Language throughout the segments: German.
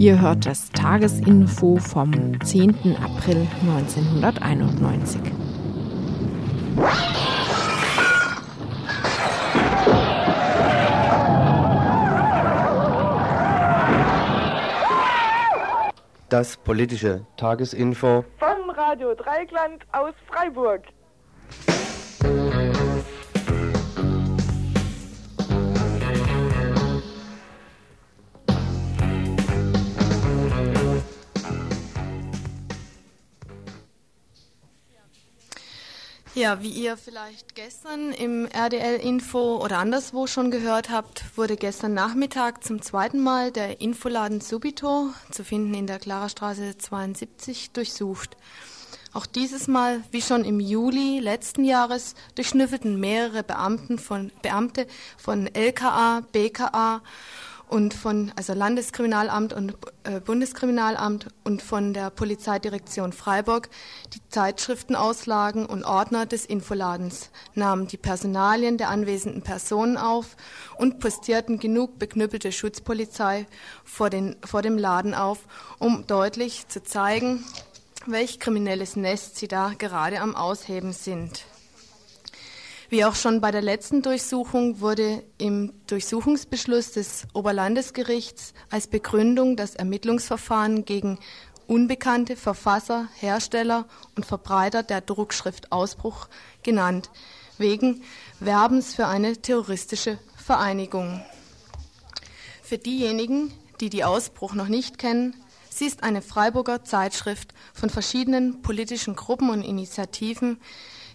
Ihr hört das Tagesinfo vom 10. April 1991. Das politische Tagesinfo von Radio Dreigland aus Freiburg. Ja, wie ihr vielleicht gestern im RDL-Info oder anderswo schon gehört habt, wurde gestern Nachmittag zum zweiten Mal der Infoladen Subito, zu finden in der Klarerstraße 72, durchsucht. Auch dieses Mal, wie schon im Juli letzten Jahres, durchschnüffelten mehrere Beamten von, Beamte von LKA, BKA und von also Landeskriminalamt und äh, Bundeskriminalamt und von der Polizeidirektion Freiburg die Zeitschriftenauslagen und Ordner des Infoladens, nahmen die Personalien der anwesenden Personen auf und postierten genug beknüppelte Schutzpolizei vor, den, vor dem Laden auf, um deutlich zu zeigen, welch kriminelles Nest sie da gerade am Ausheben sind. Wie auch schon bei der letzten Durchsuchung wurde im Durchsuchungsbeschluss des Oberlandesgerichts als Begründung das Ermittlungsverfahren gegen unbekannte Verfasser, Hersteller und Verbreiter der Druckschrift Ausbruch genannt, wegen Werbens für eine terroristische Vereinigung. Für diejenigen, die die Ausbruch noch nicht kennen, sie ist eine Freiburger Zeitschrift von verschiedenen politischen Gruppen und Initiativen,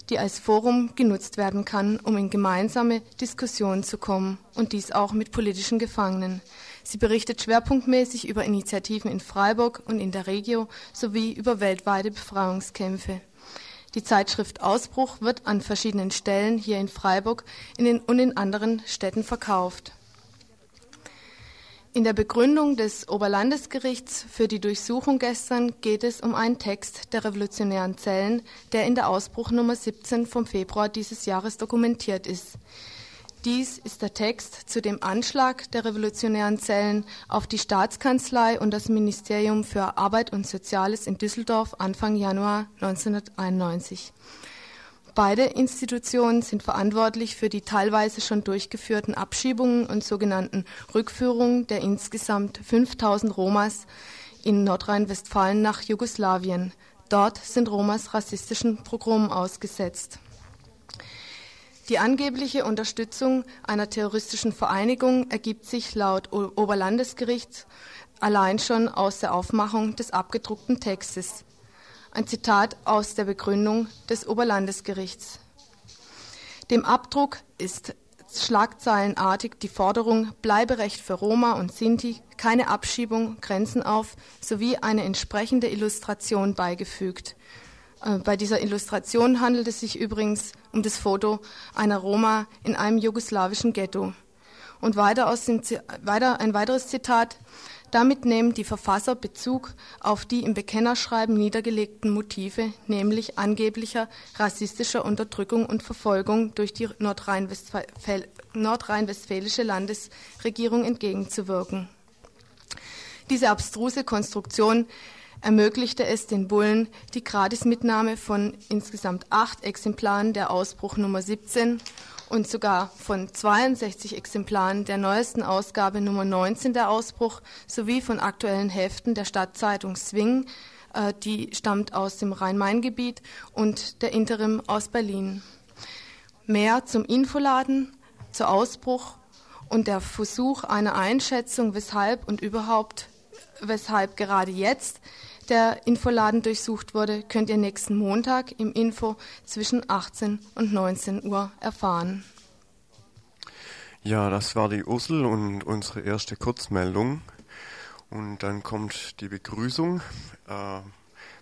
die als Forum genutzt werden kann, um in gemeinsame Diskussionen zu kommen und dies auch mit politischen Gefangenen. Sie berichtet schwerpunktmäßig über Initiativen in Freiburg und in der Regio sowie über weltweite Befreiungskämpfe. Die Zeitschrift Ausbruch wird an verschiedenen Stellen hier in Freiburg in und in anderen Städten verkauft. In der Begründung des Oberlandesgerichts für die Durchsuchung gestern geht es um einen Text der revolutionären Zellen, der in der Ausbruchnummer 17 vom Februar dieses Jahres dokumentiert ist. Dies ist der Text zu dem Anschlag der revolutionären Zellen auf die Staatskanzlei und das Ministerium für Arbeit und Soziales in Düsseldorf Anfang Januar 1991. Beide Institutionen sind verantwortlich für die teilweise schon durchgeführten Abschiebungen und sogenannten Rückführungen der insgesamt 5000 Romas in Nordrhein-Westfalen nach Jugoslawien. Dort sind Romas rassistischen Pogromen ausgesetzt. Die angebliche Unterstützung einer terroristischen Vereinigung ergibt sich laut Oberlandesgerichts allein schon aus der Aufmachung des abgedruckten Textes. Ein Zitat aus der Begründung des Oberlandesgerichts. Dem Abdruck ist schlagzeilenartig die Forderung Bleiberecht für Roma und Sinti, keine Abschiebung, Grenzen auf sowie eine entsprechende Illustration beigefügt. Äh, bei dieser Illustration handelt es sich übrigens um das Foto einer Roma in einem jugoslawischen Ghetto. Und weiter, aus dem, weiter ein weiteres Zitat. Damit nehmen die Verfasser Bezug auf die im Bekennerschreiben niedergelegten Motive, nämlich angeblicher rassistischer Unterdrückung und Verfolgung durch die nordrhein-westfälische Landesregierung entgegenzuwirken. Diese abstruse Konstruktion ermöglichte es den Bullen die Gratismitnahme von insgesamt acht Exemplaren der Ausbruch Nummer 17 und sogar von 62 Exemplaren der neuesten Ausgabe Nummer 19 der Ausbruch sowie von aktuellen Heften der Stadtzeitung Swing, äh, die stammt aus dem Rhein-Main-Gebiet und der Interim aus Berlin. Mehr zum Infoladen, zur Ausbruch und der Versuch einer Einschätzung, weshalb und überhaupt, weshalb gerade jetzt der Infoladen durchsucht wurde, könnt ihr nächsten Montag im Info zwischen 18 und 19 Uhr erfahren. Ja, das war die Ursel und unsere erste Kurzmeldung. Und dann kommt die Begrüßung äh,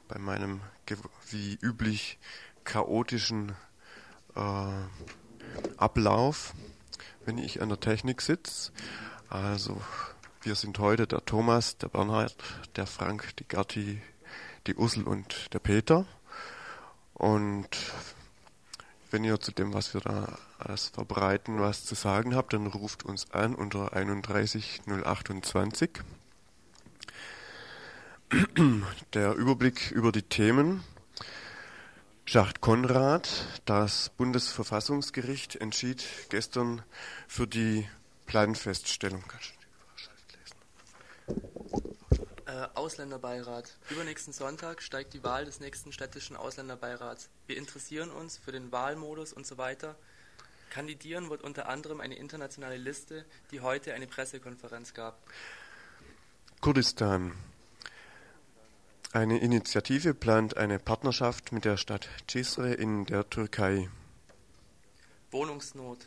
bei meinem wie üblich chaotischen äh, Ablauf, wenn ich an der Technik sitze. Also wir sind heute der Thomas, der Bernhard, der Frank, die Gerti, die Ursel und der Peter. Und wenn ihr zu dem, was wir da alles verbreiten, was zu sagen habt, dann ruft uns an unter 31 028. der Überblick über die Themen. Schacht Konrad, das Bundesverfassungsgericht entschied gestern für die Planfeststellung. Äh, Ausländerbeirat. Übernächsten Sonntag steigt die Wahl des nächsten städtischen Ausländerbeirats. Wir interessieren uns für den Wahlmodus und so weiter. Kandidieren wird unter anderem eine internationale Liste, die heute eine Pressekonferenz gab. Kurdistan. Eine Initiative plant eine Partnerschaft mit der Stadt Cizre in der Türkei. Wohnungsnot.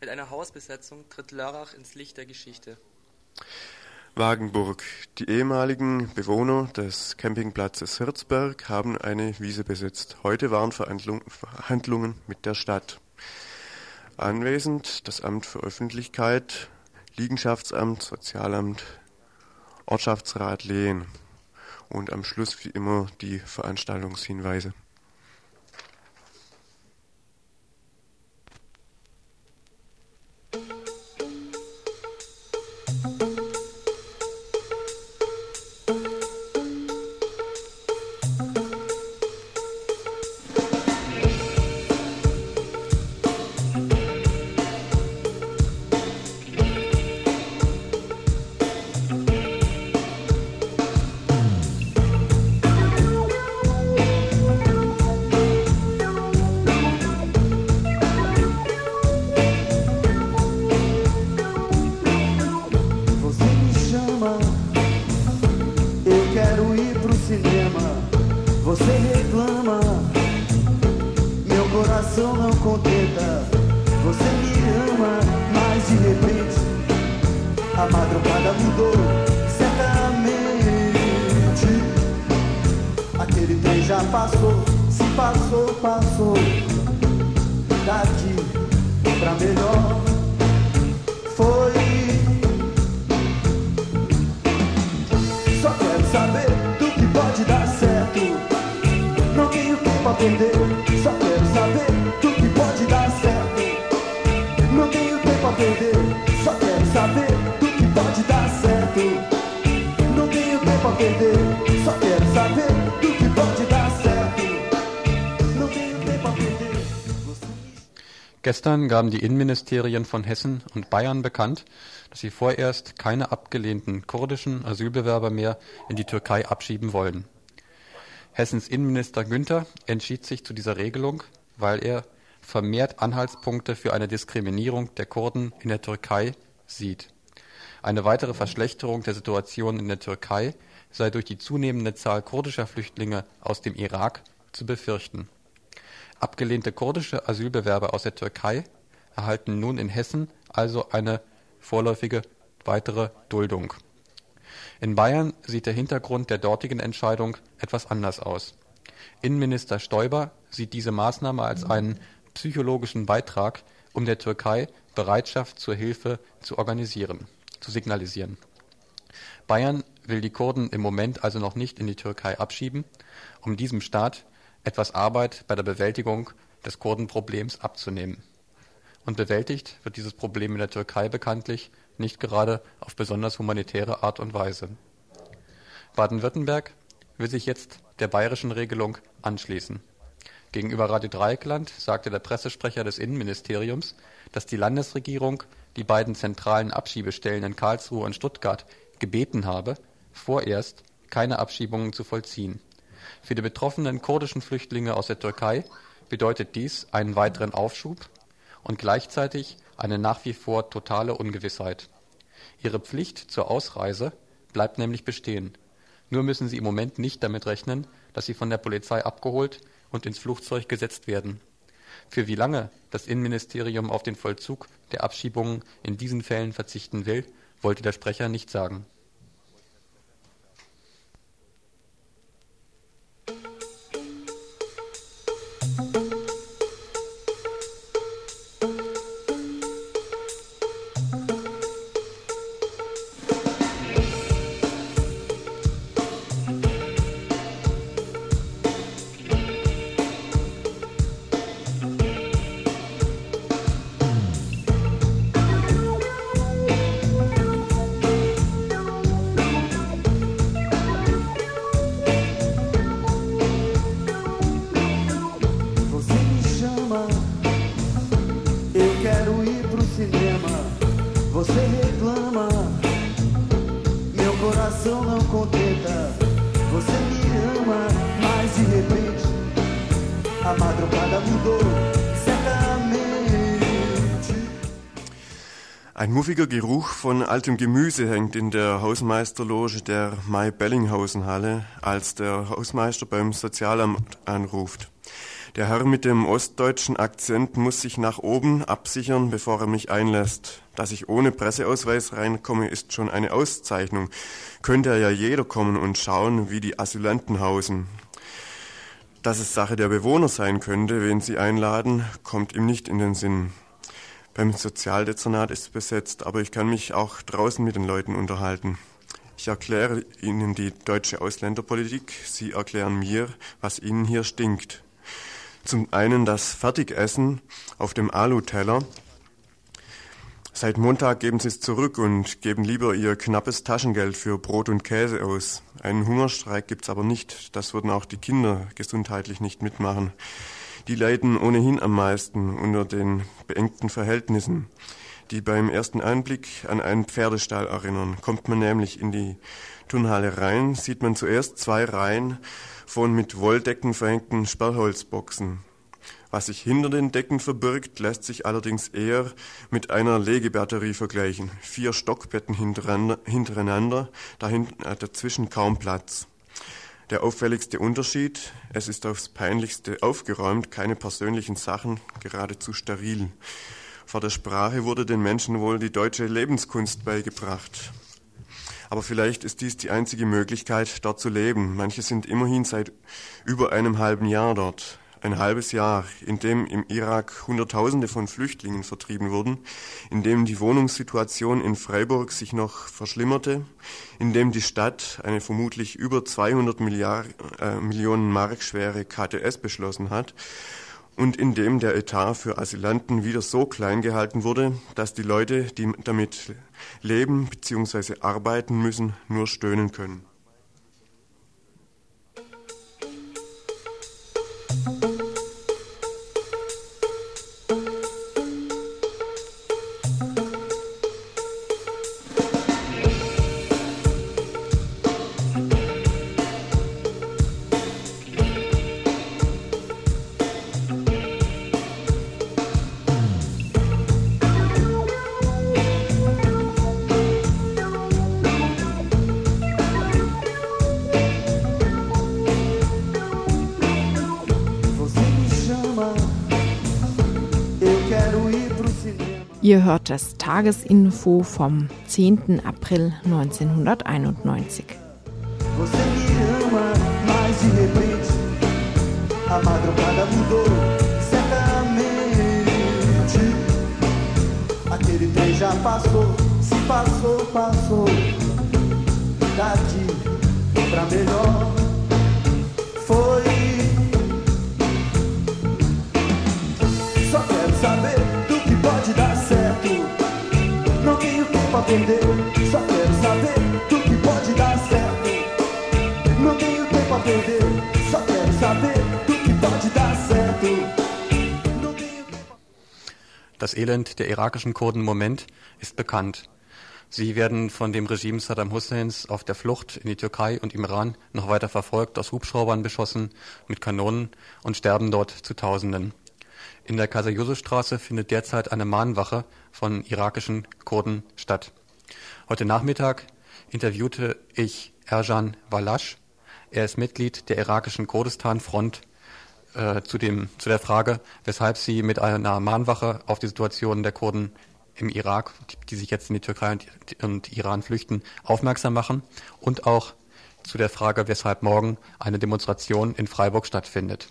Mit einer Hausbesetzung tritt Lörrach ins Licht der Geschichte. Wagenburg. Die ehemaligen Bewohner des Campingplatzes Hirzberg haben eine Wiese besetzt. Heute waren Verhandlungen mit der Stadt. Anwesend das Amt für Öffentlichkeit, Liegenschaftsamt, Sozialamt, Ortschaftsrat Lehen und am Schluss wie immer die Veranstaltungshinweise. Gestern gaben die Innenministerien von Hessen und Bayern bekannt, dass sie vorerst keine abgelehnten kurdischen Asylbewerber mehr in die Türkei abschieben wollen. Hessens Innenminister Günther entschied sich zu dieser Regelung, weil er vermehrt Anhaltspunkte für eine Diskriminierung der Kurden in der Türkei sieht. Eine weitere Verschlechterung der Situation in der Türkei sei durch die zunehmende Zahl kurdischer Flüchtlinge aus dem Irak zu befürchten Abgelehnte kurdische Asylbewerber aus der Türkei erhalten nun in Hessen also eine vorläufige weitere Duldung. In Bayern sieht der Hintergrund der dortigen Entscheidung etwas anders aus. Innenminister Stoiber sieht diese Maßnahme als einen psychologischen Beitrag, um der Türkei Bereitschaft zur Hilfe zu organisieren, zu signalisieren. Bayern will die Kurden im Moment also noch nicht in die Türkei abschieben, um diesem Staat etwas Arbeit bei der Bewältigung des Kurdenproblems abzunehmen. Und bewältigt wird dieses Problem in der Türkei bekanntlich nicht gerade auf besonders humanitäre Art und Weise. Baden-Württemberg will sich jetzt der bayerischen Regelung anschließen. Gegenüber Radio Dreieckland sagte der Pressesprecher des Innenministeriums, dass die Landesregierung die beiden zentralen Abschiebestellen in Karlsruhe und Stuttgart gebeten habe, vorerst keine Abschiebungen zu vollziehen für die betroffenen kurdischen Flüchtlinge aus der Türkei bedeutet dies einen weiteren Aufschub und gleichzeitig eine nach wie vor totale Ungewissheit. Ihre Pflicht zur Ausreise bleibt nämlich bestehen. Nur müssen sie im Moment nicht damit rechnen, dass sie von der Polizei abgeholt und ins Flugzeug gesetzt werden. Für wie lange das Innenministerium auf den Vollzug der Abschiebungen in diesen Fällen verzichten will, wollte der Sprecher nicht sagen von altem Gemüse hängt in der Hausmeisterloge der Mai-Bellinghausen-Halle, als der Hausmeister beim Sozialamt anruft. Der Herr mit dem ostdeutschen Akzent muss sich nach oben absichern, bevor er mich einlässt. Dass ich ohne Presseausweis reinkomme, ist schon eine Auszeichnung. Könnte ja jeder kommen und schauen, wie die Asylanten hausen. Dass es Sache der Bewohner sein könnte, wen sie einladen, kommt ihm nicht in den Sinn. Beim Sozialdezernat ist es besetzt, aber ich kann mich auch draußen mit den Leuten unterhalten. Ich erkläre Ihnen die deutsche Ausländerpolitik, Sie erklären mir, was Ihnen hier stinkt. Zum einen das Fertigessen auf dem Aluteller. Seit Montag geben Sie es zurück und geben lieber Ihr knappes Taschengeld für Brot und Käse aus. Einen Hungerstreik gibt's aber nicht. Das würden auch die Kinder gesundheitlich nicht mitmachen. Die leiden ohnehin am meisten unter den beengten Verhältnissen, die beim ersten Einblick an einen Pferdestall erinnern. Kommt man nämlich in die Turnhalle rein, sieht man zuerst zwei Reihen von mit Wolldecken verhängten Sperrholzboxen. Was sich hinter den Decken verbirgt, lässt sich allerdings eher mit einer Legebatterie vergleichen. Vier Stockbetten hintereinander, äh, dazwischen kaum Platz. Der auffälligste Unterschied, es ist aufs peinlichste aufgeräumt, keine persönlichen Sachen, geradezu steril. Vor der Sprache wurde den Menschen wohl die deutsche Lebenskunst beigebracht. Aber vielleicht ist dies die einzige Möglichkeit, dort zu leben. Manche sind immerhin seit über einem halben Jahr dort. Ein halbes Jahr, in dem im Irak Hunderttausende von Flüchtlingen vertrieben wurden, in dem die Wohnungssituation in Freiburg sich noch verschlimmerte, in dem die Stadt eine vermutlich über 200 Milliard, äh, Millionen Mark schwere KTS beschlossen hat und in dem der Etat für Asylanten wieder so klein gehalten wurde, dass die Leute, die damit leben bzw. arbeiten müssen, nur stöhnen können. Ihr hört das Tagesinfo vom 10. April 1991. Você ama, mas de repente a madrugada mudou certamente. Aquele trem passou, se passou, passou. Daqui pra melhor tenho tempo a perder. Só quero saber do que pode dar certo. Não tenho tempo a perder. Só quero saber do que pode dar certo. Das Elend der irakischen Kurden im Moment ist bekannt. Sie werden von dem Regime Saddam Husseins auf der Flucht in die Türkei und im Iran noch weiter verfolgt, aus Hubschraubern beschossen, mit Kanonen und sterben dort zu Tausenden. In der Kaiser-Josef-Straße findet derzeit eine Mahnwache von irakischen Kurden statt. Heute Nachmittag interviewte ich Erjan Walasch. Er ist Mitglied der irakischen Kurdistan-Front äh, zu, zu der Frage, weshalb sie mit einer Mahnwache auf die Situation der Kurden im Irak, die, die sich jetzt in die Türkei und, und Iran flüchten, aufmerksam machen und auch zu der Frage, weshalb morgen eine Demonstration in Freiburg stattfindet.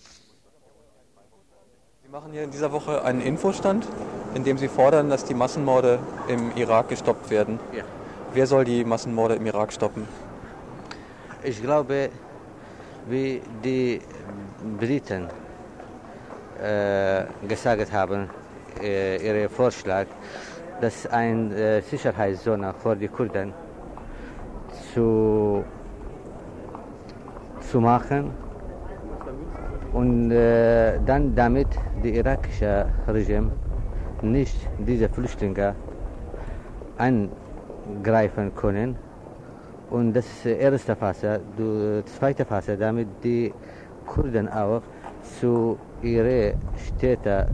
Sie machen hier in dieser Woche einen Infostand, in dem Sie fordern, dass die Massenmorde im Irak gestoppt werden. Ja. Wer soll die Massenmorde im Irak stoppen? Ich glaube, wie die Briten äh, gesagt haben, äh, ihr Vorschlag, dass eine äh, Sicherheitszone für die Kurden zu, zu machen und äh, dann damit die irakische Regime nicht diese Flüchtlinge angreifen können. Und das ist die erste Phase. Die zweite Phase, damit die Kurden auch zu ihren Städten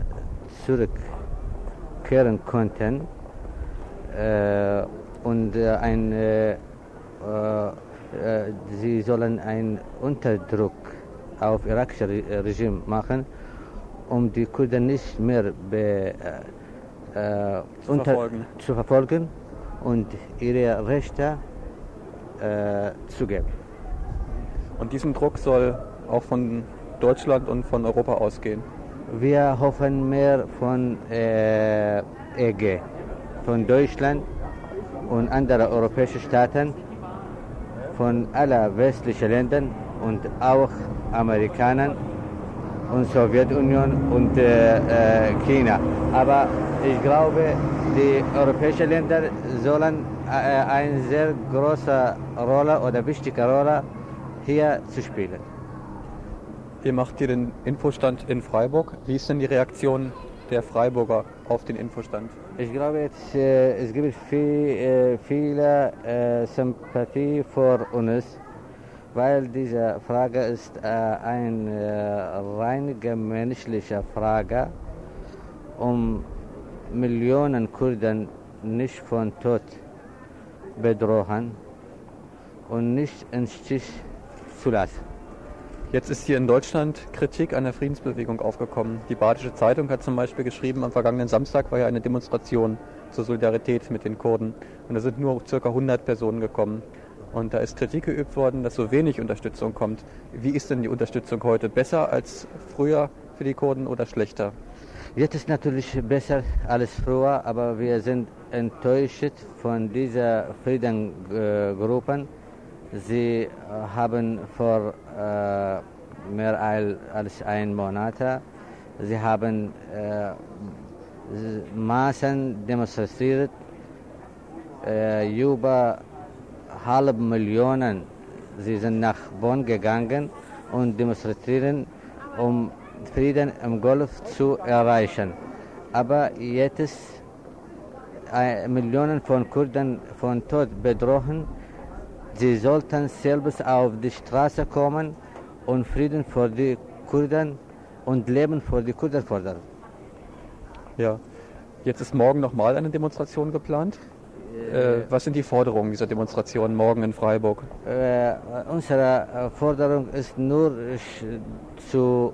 zurückkehren konnten äh, und äh, äh, äh, sie sollen einen Unterdruck auf irakische Re Regime machen, um die Kurden nicht mehr be, äh, Zu unter, verfolgen. zu verfolgen und ihre Rechte äh, zu geben. Und diesen Druck soll auch von Deutschland und von Europa ausgehen. Wir hoffen mehr von äh, EG, von Deutschland und anderen europäischen Staaten, von allen westlichen Ländern und auch Amerikanern und Sowjetunion und äh, äh, China. Aber ich glaube, die europäischen Länder sollen äh, eine sehr große Rolle oder wichtige Rolle hier zu spielen. Ihr macht hier den Infostand in Freiburg. Wie ist denn die Reaktion der Freiburger auf den Infostand? Ich glaube, jetzt, äh, es gibt viel, äh, viele äh, Sympathie für uns, weil diese Frage ist äh, eine rein menschliche Frage, um Millionen Kurden nicht von Tod bedrohen und nicht in Stich zu lassen. Jetzt ist hier in Deutschland Kritik an der Friedensbewegung aufgekommen. Die Badische Zeitung hat zum Beispiel geschrieben, am vergangenen Samstag war ja eine Demonstration zur Solidarität mit den Kurden. Und da sind nur ca. 100 Personen gekommen. Und da ist Kritik geübt worden, dass so wenig Unterstützung kommt. Wie ist denn die Unterstützung heute? Besser als früher für die Kurden oder schlechter? Jetzt ist natürlich besser als früher, aber wir sind enttäuscht von diesen Friedengruppen. Sie äh, haben vor äh, mehr al- als ein Monat, sie haben äh, Massen demonstriert, äh, über halb Millionen. Sie sind nach Bonn gegangen und demonstrieren, um Frieden im Golf zu erreichen. Aber jetzt äh, Millionen von Kurden von Tod bedrohen. Sie sollten selbst auf die Straße kommen und Frieden für die Kurden und Leben für die Kurden fordern. Ja. Jetzt ist morgen nochmal eine Demonstration geplant. Äh, was sind die Forderungen dieser Demonstration morgen in Freiburg? Äh, unsere äh, Forderung ist nur zu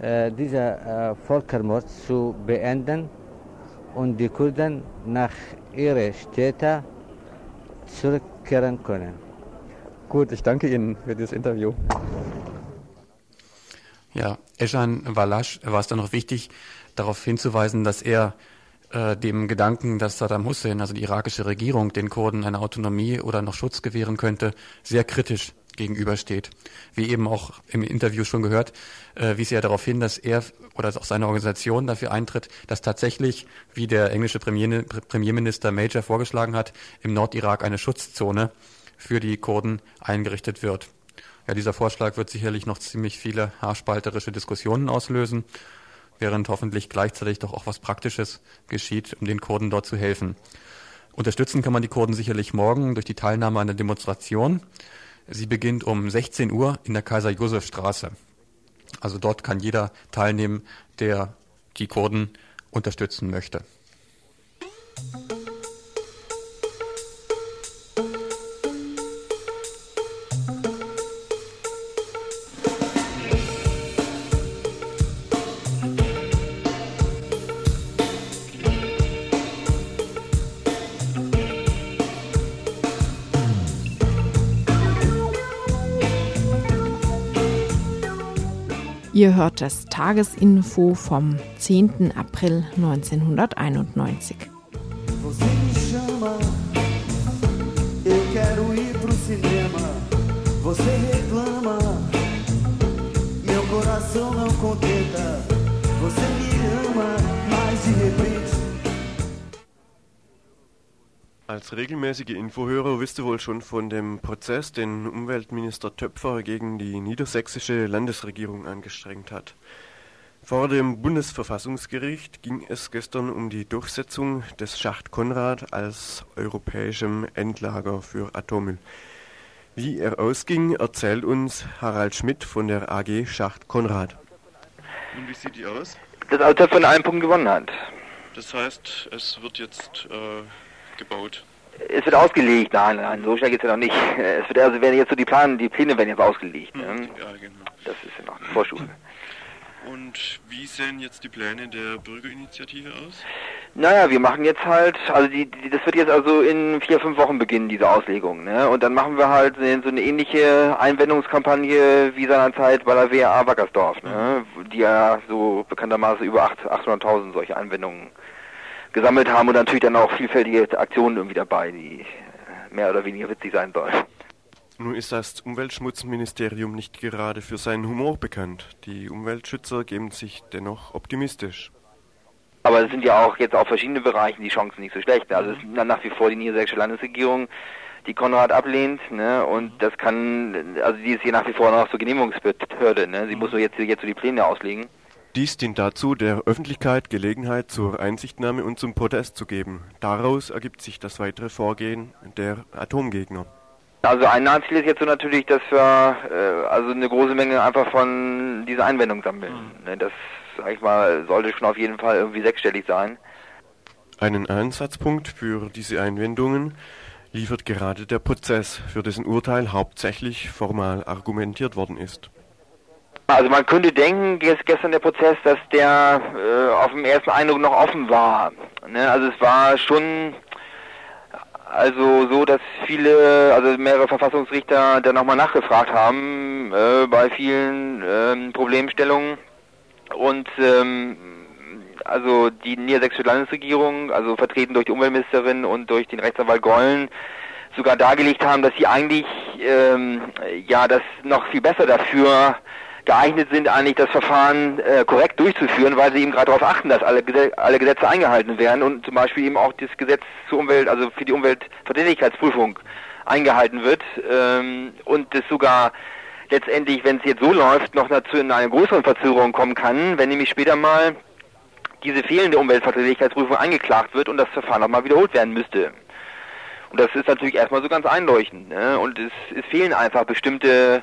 äh, dieser äh, Völkermord zu beenden und die Kurden nach ihren Städten zurückkehren können. Gut, ich danke Ihnen für dieses Interview. Ja, Ejan Walasch war es dann noch wichtig, darauf hinzuweisen, dass er äh, dem Gedanken, dass Saddam Hussein, also die irakische Regierung, den Kurden eine Autonomie oder noch Schutz gewähren könnte, sehr kritisch gegenübersteht. Wie eben auch im Interview schon gehört, äh, wies er darauf hin, dass er oder auch seine Organisation dafür eintritt, dass tatsächlich, wie der englische Premier, Premierminister Major vorgeschlagen hat, im Nordirak eine Schutzzone für die Kurden eingerichtet wird. Ja, dieser Vorschlag wird sicherlich noch ziemlich viele haarspalterische Diskussionen auslösen, während hoffentlich gleichzeitig doch auch was Praktisches geschieht, um den Kurden dort zu helfen. Unterstützen kann man die Kurden sicherlich morgen durch die Teilnahme an der Demonstration. Sie beginnt um 16 Uhr in der Kaiser-Josef-Straße. Also dort kann jeder teilnehmen, der die Kurden unterstützen möchte. Ihr hört das Tagesinfo vom 10. April 1991. Você me chama, eu quero ir pro cinema. Você reclama, meu coração não contenta. Você me ama, mas de repente Als regelmäßige Infohörer wisst ihr wohl schon von dem Prozess, den Umweltminister Töpfer gegen die niedersächsische Landesregierung angestrengt hat. Vor dem Bundesverfassungsgericht ging es gestern um die Durchsetzung des Schacht Konrad als europäischem Endlager für Atommüll. Wie er ausging, erzählt uns Harald Schmidt von der AG Schacht Konrad. Und wie sieht die aus? Das Auto von allen Punkten gewonnen hat. Das heißt, es wird jetzt äh, gebaut. Es wird ausgelegt, nein, nein, so schnell geht es ja noch nicht. Es wird also werden jetzt so die Pläne, die Pläne werden jetzt ausgelegt. Ne? Ja, genau. Das ist ja noch eine Vorstufe. Und wie sehen jetzt die Pläne der Bürgerinitiative aus? Naja, wir machen jetzt halt, also die, die, das wird jetzt also in vier, fünf Wochen beginnen, diese Auslegung. Ne? Und dann machen wir halt so eine ähnliche Einwendungskampagne wie seinerzeit bei der WA Wackersdorf, ne? die ja so bekanntermaßen über 800.000 solche Einwendungen gesammelt haben und natürlich dann auch vielfältige Aktionen irgendwie dabei, die mehr oder weniger witzig sein sollen. Nun ist das Umweltschmutzministerium nicht gerade für seinen Humor bekannt. Die Umweltschützer geben sich dennoch optimistisch. Aber es sind ja auch jetzt auf verschiedenen Bereichen die Chancen nicht so schlecht. Also es ist nach wie vor die niedersächsische Landesregierung, die Konrad ablehnt, ne? Und das kann, also die ist hier nach wie vor noch zur Genehmigungsbehörde, ne? Sie muss nur jetzt, jetzt so die Pläne auslegen. Dies dient dazu, der Öffentlichkeit Gelegenheit zur Einsichtnahme und zum Protest zu geben. Daraus ergibt sich das weitere Vorgehen der Atomgegner. Also ein Ziel ist jetzt so natürlich, dass wir äh, also eine große Menge einfach von dieser Einwendung sammeln. Ne, Das, sag ich mal, sollte schon auf jeden Fall irgendwie sechsstellig sein. Einen Einsatzpunkt für diese Einwendungen liefert gerade der Prozess, für dessen Urteil hauptsächlich formal argumentiert worden ist. Also man könnte denken, ges- gestern der Prozess, dass der äh, auf dem ersten Eindruck noch offen war. Ne? Also es war schon also so, dass viele, also mehrere Verfassungsrichter dann nochmal nachgefragt haben äh, bei vielen ähm, Problemstellungen und ähm, also die niedersächsische Landesregierung, also vertreten durch die Umweltministerin und durch den Rechtsanwalt Gollen, sogar dargelegt haben, dass sie eigentlich ähm, ja das noch viel besser dafür geeignet sind, eigentlich das Verfahren äh, korrekt durchzuführen, weil sie eben gerade darauf achten, dass alle, alle Gesetze eingehalten werden und zum Beispiel eben auch das Gesetz zur Umwelt, also für die Umweltverträglichkeitsprüfung eingehalten wird ähm, und das sogar letztendlich, wenn es jetzt so läuft, noch dazu in eine größere Verzögerung kommen kann, wenn nämlich später mal diese fehlende Umweltverträglichkeitsprüfung eingeklagt wird und das Verfahren nochmal wiederholt werden müsste. Und das ist natürlich erstmal so ganz einleuchtend. Ne? Und es, es fehlen einfach bestimmte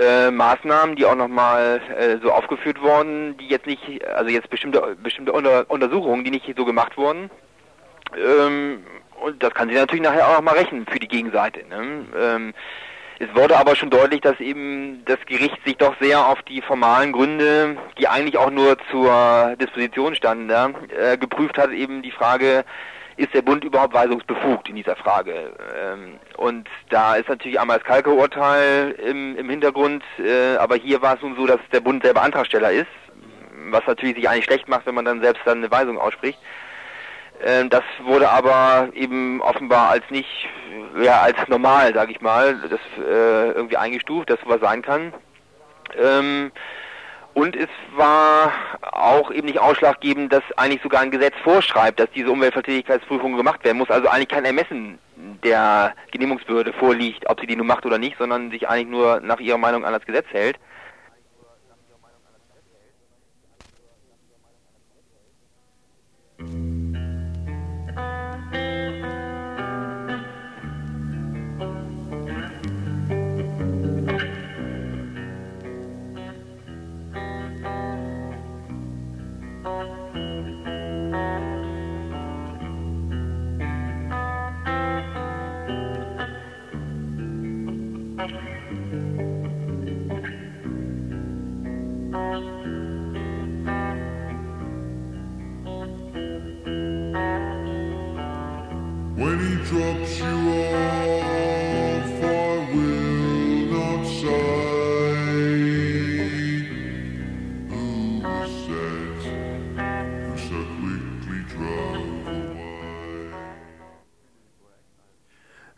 äh, Maßnahmen, die auch nochmal äh, so aufgeführt wurden, die jetzt nicht, also jetzt bestimmte bestimmte Unter Untersuchungen, die nicht so gemacht wurden. Ähm, und das kann sich natürlich nachher auch nochmal rechnen für die Gegenseite. Ne? Ähm, es wurde aber schon deutlich, dass eben das Gericht sich doch sehr auf die formalen Gründe, die eigentlich auch nur zur Disposition standen, ja, äh, geprüft hat, eben die Frage, ist der Bund überhaupt weisungsbefugt in dieser Frage? Ähm, und da ist natürlich einmal das Kalke-Urteil im, im Hintergrund, äh, aber hier war es nun so, dass der Bund selber Antragsteller ist, was natürlich sich eigentlich schlecht macht, wenn man dann selbst dann eine Weisung ausspricht. Ähm, das wurde aber eben offenbar als nicht, ja, als normal, sage ich mal, das äh, irgendwie eingestuft, dass sowas sein kann. Ähm, und es war auch eben nicht ausschlaggebend, dass eigentlich sogar ein Gesetz vorschreibt, dass diese Umweltverträglichkeitsprüfung gemacht werden muss. Also eigentlich kein Ermessen der Genehmigungsbehörde vorliegt, ob sie die nun macht oder nicht, sondern sich eigentlich nur nach ihrer Meinung an das Gesetz hält.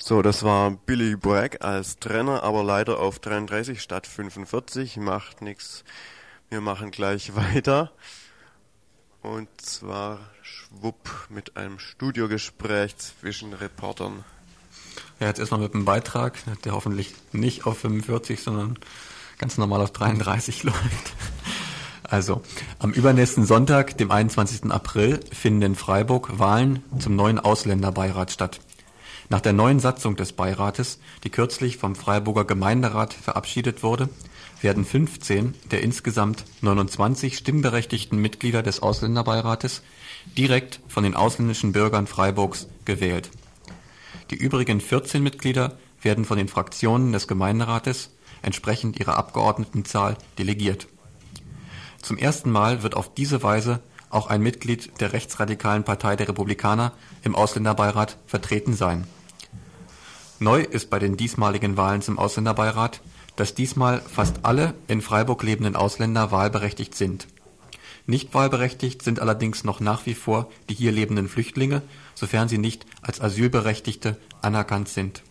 So, das war Billy Bragg als Trainer, aber leider auf 33 statt 45. Macht nix. Wir machen gleich weiter. Und zwar schwupp mit einem Studiogespräch zwischen Reportern. Ja, jetzt erstmal mit einem Beitrag, der hoffentlich nicht auf 45, sondern ganz normal auf 33 läuft. Also, am übernächsten Sonntag, dem 21. April, finden in Freiburg Wahlen zum neuen Ausländerbeirat statt. Nach der neuen Satzung des Beirates, die kürzlich vom Freiburger Gemeinderat verabschiedet wurde, werden 15 der insgesamt 29 stimmberechtigten Mitglieder des Ausländerbeirates direkt von den ausländischen Bürgern Freiburgs gewählt. Die übrigen 14 Mitglieder werden von den Fraktionen des Gemeinderates entsprechend ihrer Abgeordnetenzahl delegiert. Zum ersten Mal wird auf diese Weise auch ein Mitglied der rechtsradikalen Partei der Republikaner im Ausländerbeirat vertreten sein. Neu ist bei den diesmaligen Wahlen zum Ausländerbeirat, dass diesmal fast alle in Freiburg lebenden Ausländer wahlberechtigt sind. Nicht wahlberechtigt sind allerdings noch nach wie vor die hier lebenden Flüchtlinge, sofern sie nicht als Asylberechtigte anerkannt sind.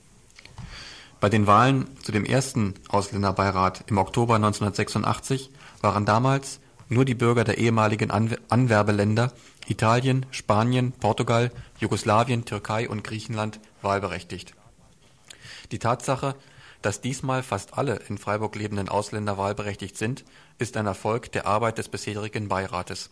Bei den Wahlen zu dem ersten Ausländerbeirat im Oktober 1986 waren damals nur die Bürger der ehemaligen Anwer Anwerbeländer Italien, Spanien, Portugal, Jugoslawien, Türkei und Griechenland wahlberechtigt. Die Tatsache, dass diesmal fast alle in Freiburg lebenden Ausländer wahlberechtigt sind, ist ein Erfolg der Arbeit des bisherigen Beirates.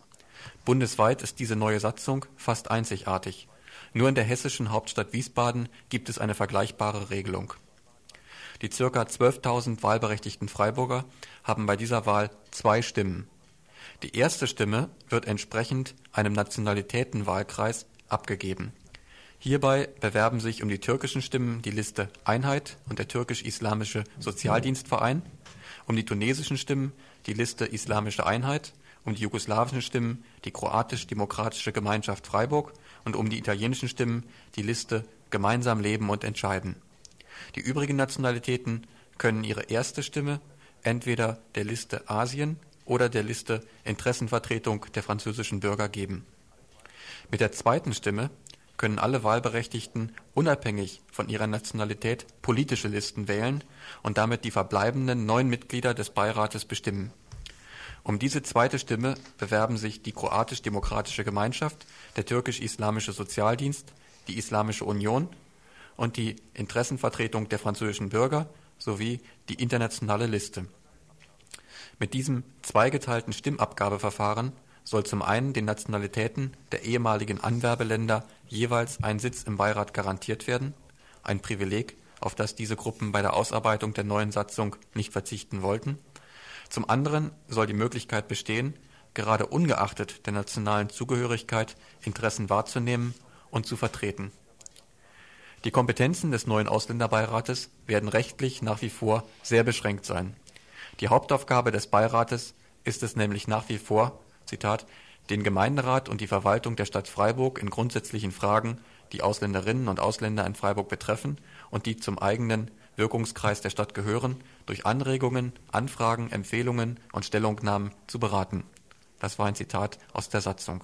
Bundesweit ist diese neue Satzung fast einzigartig. Nur in der hessischen Hauptstadt Wiesbaden gibt es eine vergleichbare Regelung. Die ca. 12.000 wahlberechtigten Freiburger haben bei dieser Wahl zwei Stimmen. Die erste Stimme wird entsprechend einem Nationalitätenwahlkreis abgegeben. Hierbei bewerben sich um die türkischen Stimmen die Liste Einheit und der türkisch-islamische Sozialdienstverein, um die tunesischen Stimmen die Liste Islamische Einheit, um die jugoslawischen Stimmen die Kroatisch-Demokratische Gemeinschaft Freiburg und um die italienischen Stimmen die Liste Gemeinsam leben und entscheiden. Die übrigen Nationalitäten können ihre erste Stimme entweder der Liste Asien oder der Liste Interessenvertretung der französischen Bürger geben. Mit der zweiten Stimme können alle Wahlberechtigten unabhängig von ihrer Nationalität politische Listen wählen und damit die verbleibenden neun Mitglieder des Beirates bestimmen. Um diese zweite Stimme bewerben sich die Kroatisch-Demokratische Gemeinschaft, der Türkisch-Islamische Sozialdienst, die Islamische Union und die Interessenvertretung der französischen Bürger sowie die internationale Liste. Mit diesem zweigeteilten Stimmabgabeverfahren soll zum einen den Nationalitäten der ehemaligen Anwerbeländer jeweils ein Sitz im Beirat garantiert werden, ein Privileg, auf das diese Gruppen bei der Ausarbeitung der neuen Satzung nicht verzichten wollten. Zum anderen soll die Möglichkeit bestehen, gerade ungeachtet der nationalen Zugehörigkeit Interessen wahrzunehmen und zu vertreten. Die Kompetenzen des neuen Ausländerbeirates werden rechtlich nach wie vor sehr beschränkt sein. Die Hauptaufgabe des Beirates ist es nämlich nach wie vor, Zitat, den Gemeinderat und die Verwaltung der Stadt Freiburg in grundsätzlichen Fragen, die Ausländerinnen und Ausländer in Freiburg betreffen und die zum eigenen Wirkungskreis der Stadt gehören, durch Anregungen, Anfragen, Empfehlungen und Stellungnahmen zu beraten. Das war ein Zitat aus der Satzung.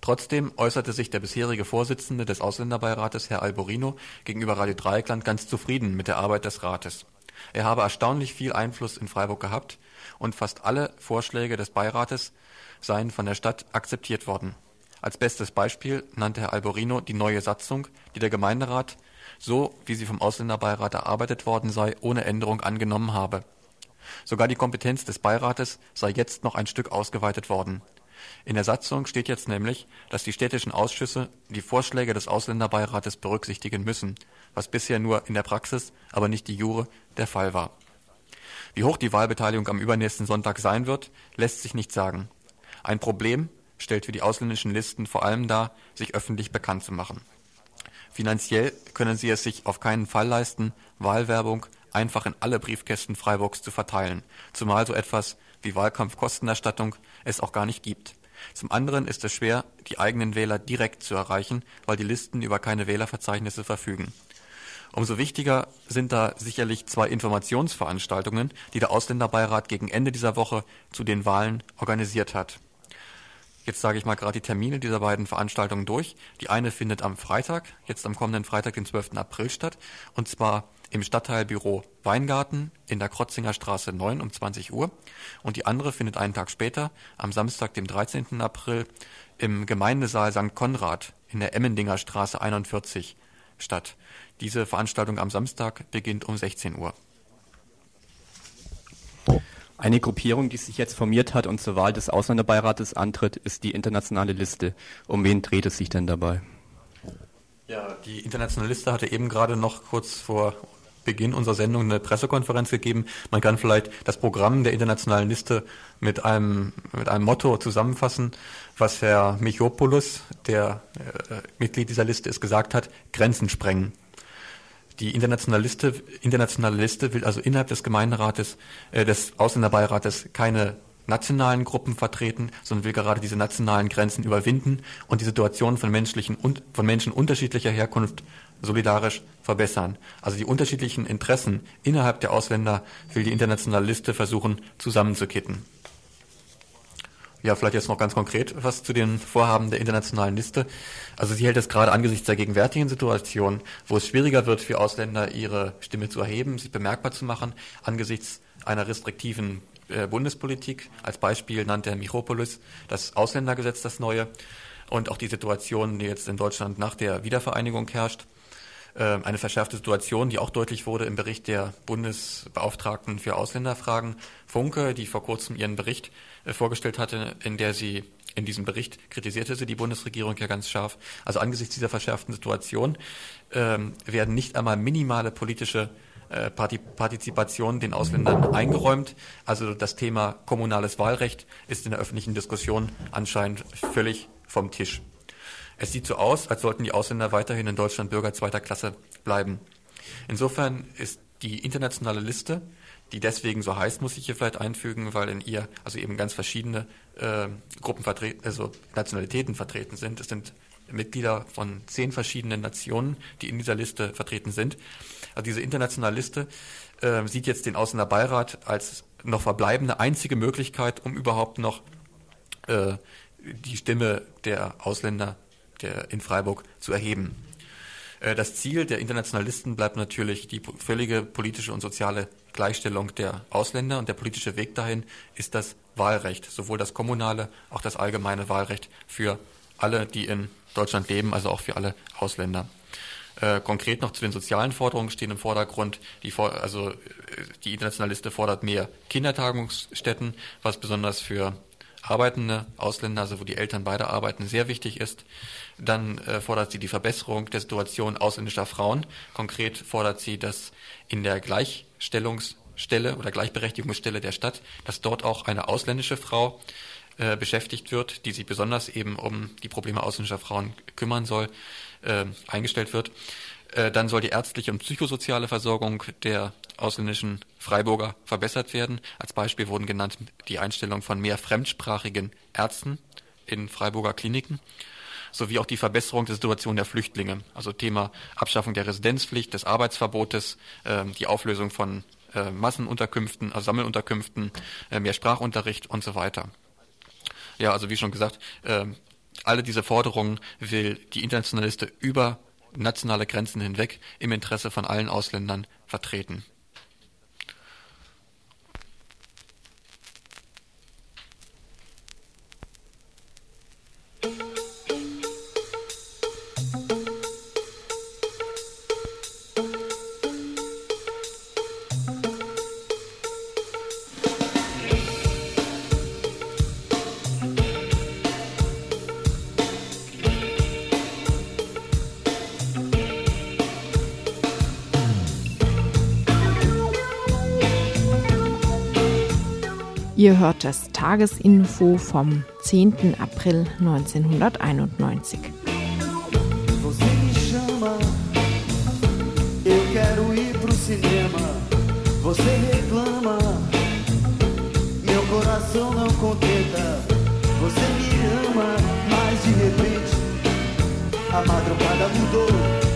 Trotzdem äußerte sich der bisherige Vorsitzende des Ausländerbeirates, Herr Alborino, gegenüber Radio Dreieckland ganz zufrieden mit der Arbeit des Rates. Er habe erstaunlich viel Einfluss in Freiburg gehabt und fast alle Vorschläge des Beirates seien von der Stadt akzeptiert worden. Als bestes Beispiel nannte Herr Alborino die neue Satzung, die der Gemeinderat, so wie sie vom Ausländerbeirat erarbeitet worden sei, ohne Änderung angenommen habe. Sogar die Kompetenz des Beirates sei jetzt noch ein Stück ausgeweitet worden. In der Satzung steht jetzt nämlich, dass die städtischen Ausschüsse die Vorschläge des Ausländerbeirates berücksichtigen müssen, was bisher nur in der Praxis, aber nicht die Jure der Fall war. Wie hoch die Wahlbeteiligung am übernächsten Sonntag sein wird, lässt sich nicht sagen. Ein Problem stellt für die ausländischen Listen vor allem dar, sich öffentlich bekannt zu machen. Finanziell können sie es sich auf keinen Fall leisten, Wahlwerbung einfach in alle Briefkästen Freiburgs zu verteilen, zumal so etwas wie Wahlkampfkostenerstattung es auch gar nicht gibt. Zum anderen ist es schwer, die eigenen Wähler direkt zu erreichen, weil die Listen über keine Wählerverzeichnisse verfügen. Umso wichtiger sind da sicherlich zwei Informationsveranstaltungen, die der Ausländerbeirat gegen Ende dieser Woche zu den Wahlen organisiert hat. Jetzt sage ich mal gerade die Termine dieser beiden Veranstaltungen durch. Die eine findet am Freitag, jetzt am kommenden Freitag, den 12. April statt, und zwar im Stadtteilbüro Weingarten in der Krotzinger Straße 9 um 20 Uhr. Und die andere findet einen Tag später, am Samstag, dem 13. April, im Gemeindesaal St. Konrad in der Emmendinger Straße 41 statt. Diese Veranstaltung am Samstag beginnt um 16 Uhr. Eine Gruppierung, die sich jetzt formiert hat und zur Wahl des Ausländerbeirates antritt, ist die internationale Liste. Um wen dreht es sich denn dabei? Ja, die internationale Liste hatte eben gerade noch kurz vor Beginn unserer Sendung eine Pressekonferenz gegeben. Man kann vielleicht das Programm der internationalen Liste mit einem, mit einem Motto zusammenfassen, was Herr Michopoulos, der äh, Mitglied dieser Liste ist, gesagt hat, Grenzen sprengen. Die internationale Liste, internationale Liste will also innerhalb des Gemeinderates, äh, des Ausländerbeirates keine nationalen Gruppen vertreten, sondern will gerade diese nationalen Grenzen überwinden und die Situation von menschlichen von Menschen unterschiedlicher Herkunft solidarisch verbessern. Also die unterschiedlichen Interessen innerhalb der Ausländer will die internationale Liste versuchen zusammenzukitten. Ja, vielleicht jetzt noch ganz konkret was zu den Vorhaben der internationalen Liste. Also sie hält es gerade angesichts der gegenwärtigen Situation, wo es schwieriger wird für Ausländer, ihre Stimme zu erheben, sich bemerkbar zu machen, angesichts einer restriktiven äh, Bundespolitik. Als Beispiel nannte Herr Michopoulos das Ausländergesetz, das neue, und auch die Situation, die jetzt in Deutschland nach der Wiedervereinigung herrscht. Äh, eine verschärfte Situation, die auch deutlich wurde im Bericht der Bundesbeauftragten für Ausländerfragen Funke, die vor kurzem ihren Bericht äh, vorgestellt hatte, in der sie in diesem Bericht kritisierte sie die Bundesregierung ja ganz scharf. Also angesichts dieser verschärften Situation ähm, werden nicht einmal minimale politische äh, Partizipation den Ausländern eingeräumt. Also das Thema kommunales Wahlrecht ist in der öffentlichen Diskussion anscheinend völlig vom Tisch. Es sieht so aus, als sollten die Ausländer weiterhin in Deutschland Bürger zweiter Klasse bleiben. Insofern ist die internationale Liste, die deswegen so heißt, muss ich hier vielleicht einfügen, weil in ihr also eben ganz verschiedene äh, Gruppen vertreten, also Nationalitäten vertreten sind. Es sind Mitglieder von zehn verschiedenen Nationen, die in dieser Liste vertreten sind. Also diese internationale Liste äh, sieht jetzt den Ausländerbeirat als noch verbleibende einzige Möglichkeit, um überhaupt noch äh, die Stimme der Ausländer der in Freiburg zu erheben. Äh, das Ziel der Internationalisten bleibt natürlich die völlige politische und soziale Gleichstellung der Ausländer und der politische Weg dahin ist das Wahlrecht, sowohl das kommunale, auch das allgemeine Wahlrecht für alle, die in Deutschland leben, also auch für alle Ausländer. Äh, konkret noch zu den sozialen Forderungen stehen im Vordergrund, die, also äh, die Internationaliste fordert mehr Kindertagungsstätten, was besonders für arbeitende Ausländer, also wo die Eltern beide arbeiten, sehr wichtig ist. Dann äh, fordert sie die Verbesserung der Situation ausländischer Frauen. Konkret fordert sie, dass in der Gleichstellungsstelle oder Gleichberechtigungsstelle der Stadt, dass dort auch eine ausländische Frau äh, beschäftigt wird, die sich besonders eben um die Probleme ausländischer Frauen kümmern soll, äh, eingestellt wird. Äh, dann soll die ärztliche und psychosoziale Versorgung der ausländischen Freiburger verbessert werden. Als Beispiel wurden genannt die Einstellung von mehr fremdsprachigen Ärzten in Freiburger Kliniken sowie auch die Verbesserung der Situation der Flüchtlinge, also Thema Abschaffung der Residenzpflicht, des Arbeitsverbotes, äh, die Auflösung von äh, Massenunterkünften, also Sammelunterkünften, äh, mehr Sprachunterricht und so weiter. Ja, also wie schon gesagt, äh, alle diese Forderungen will die Internationaliste über nationale Grenzen hinweg im Interesse von allen Ausländern vertreten. Ihr hört das Tagesinfo vom 10. April 1991. Você me chama, eu quero ir pro cinema. Você reclama, meu coração não contenta. Você me ama, mas de repente a madrugada mudou.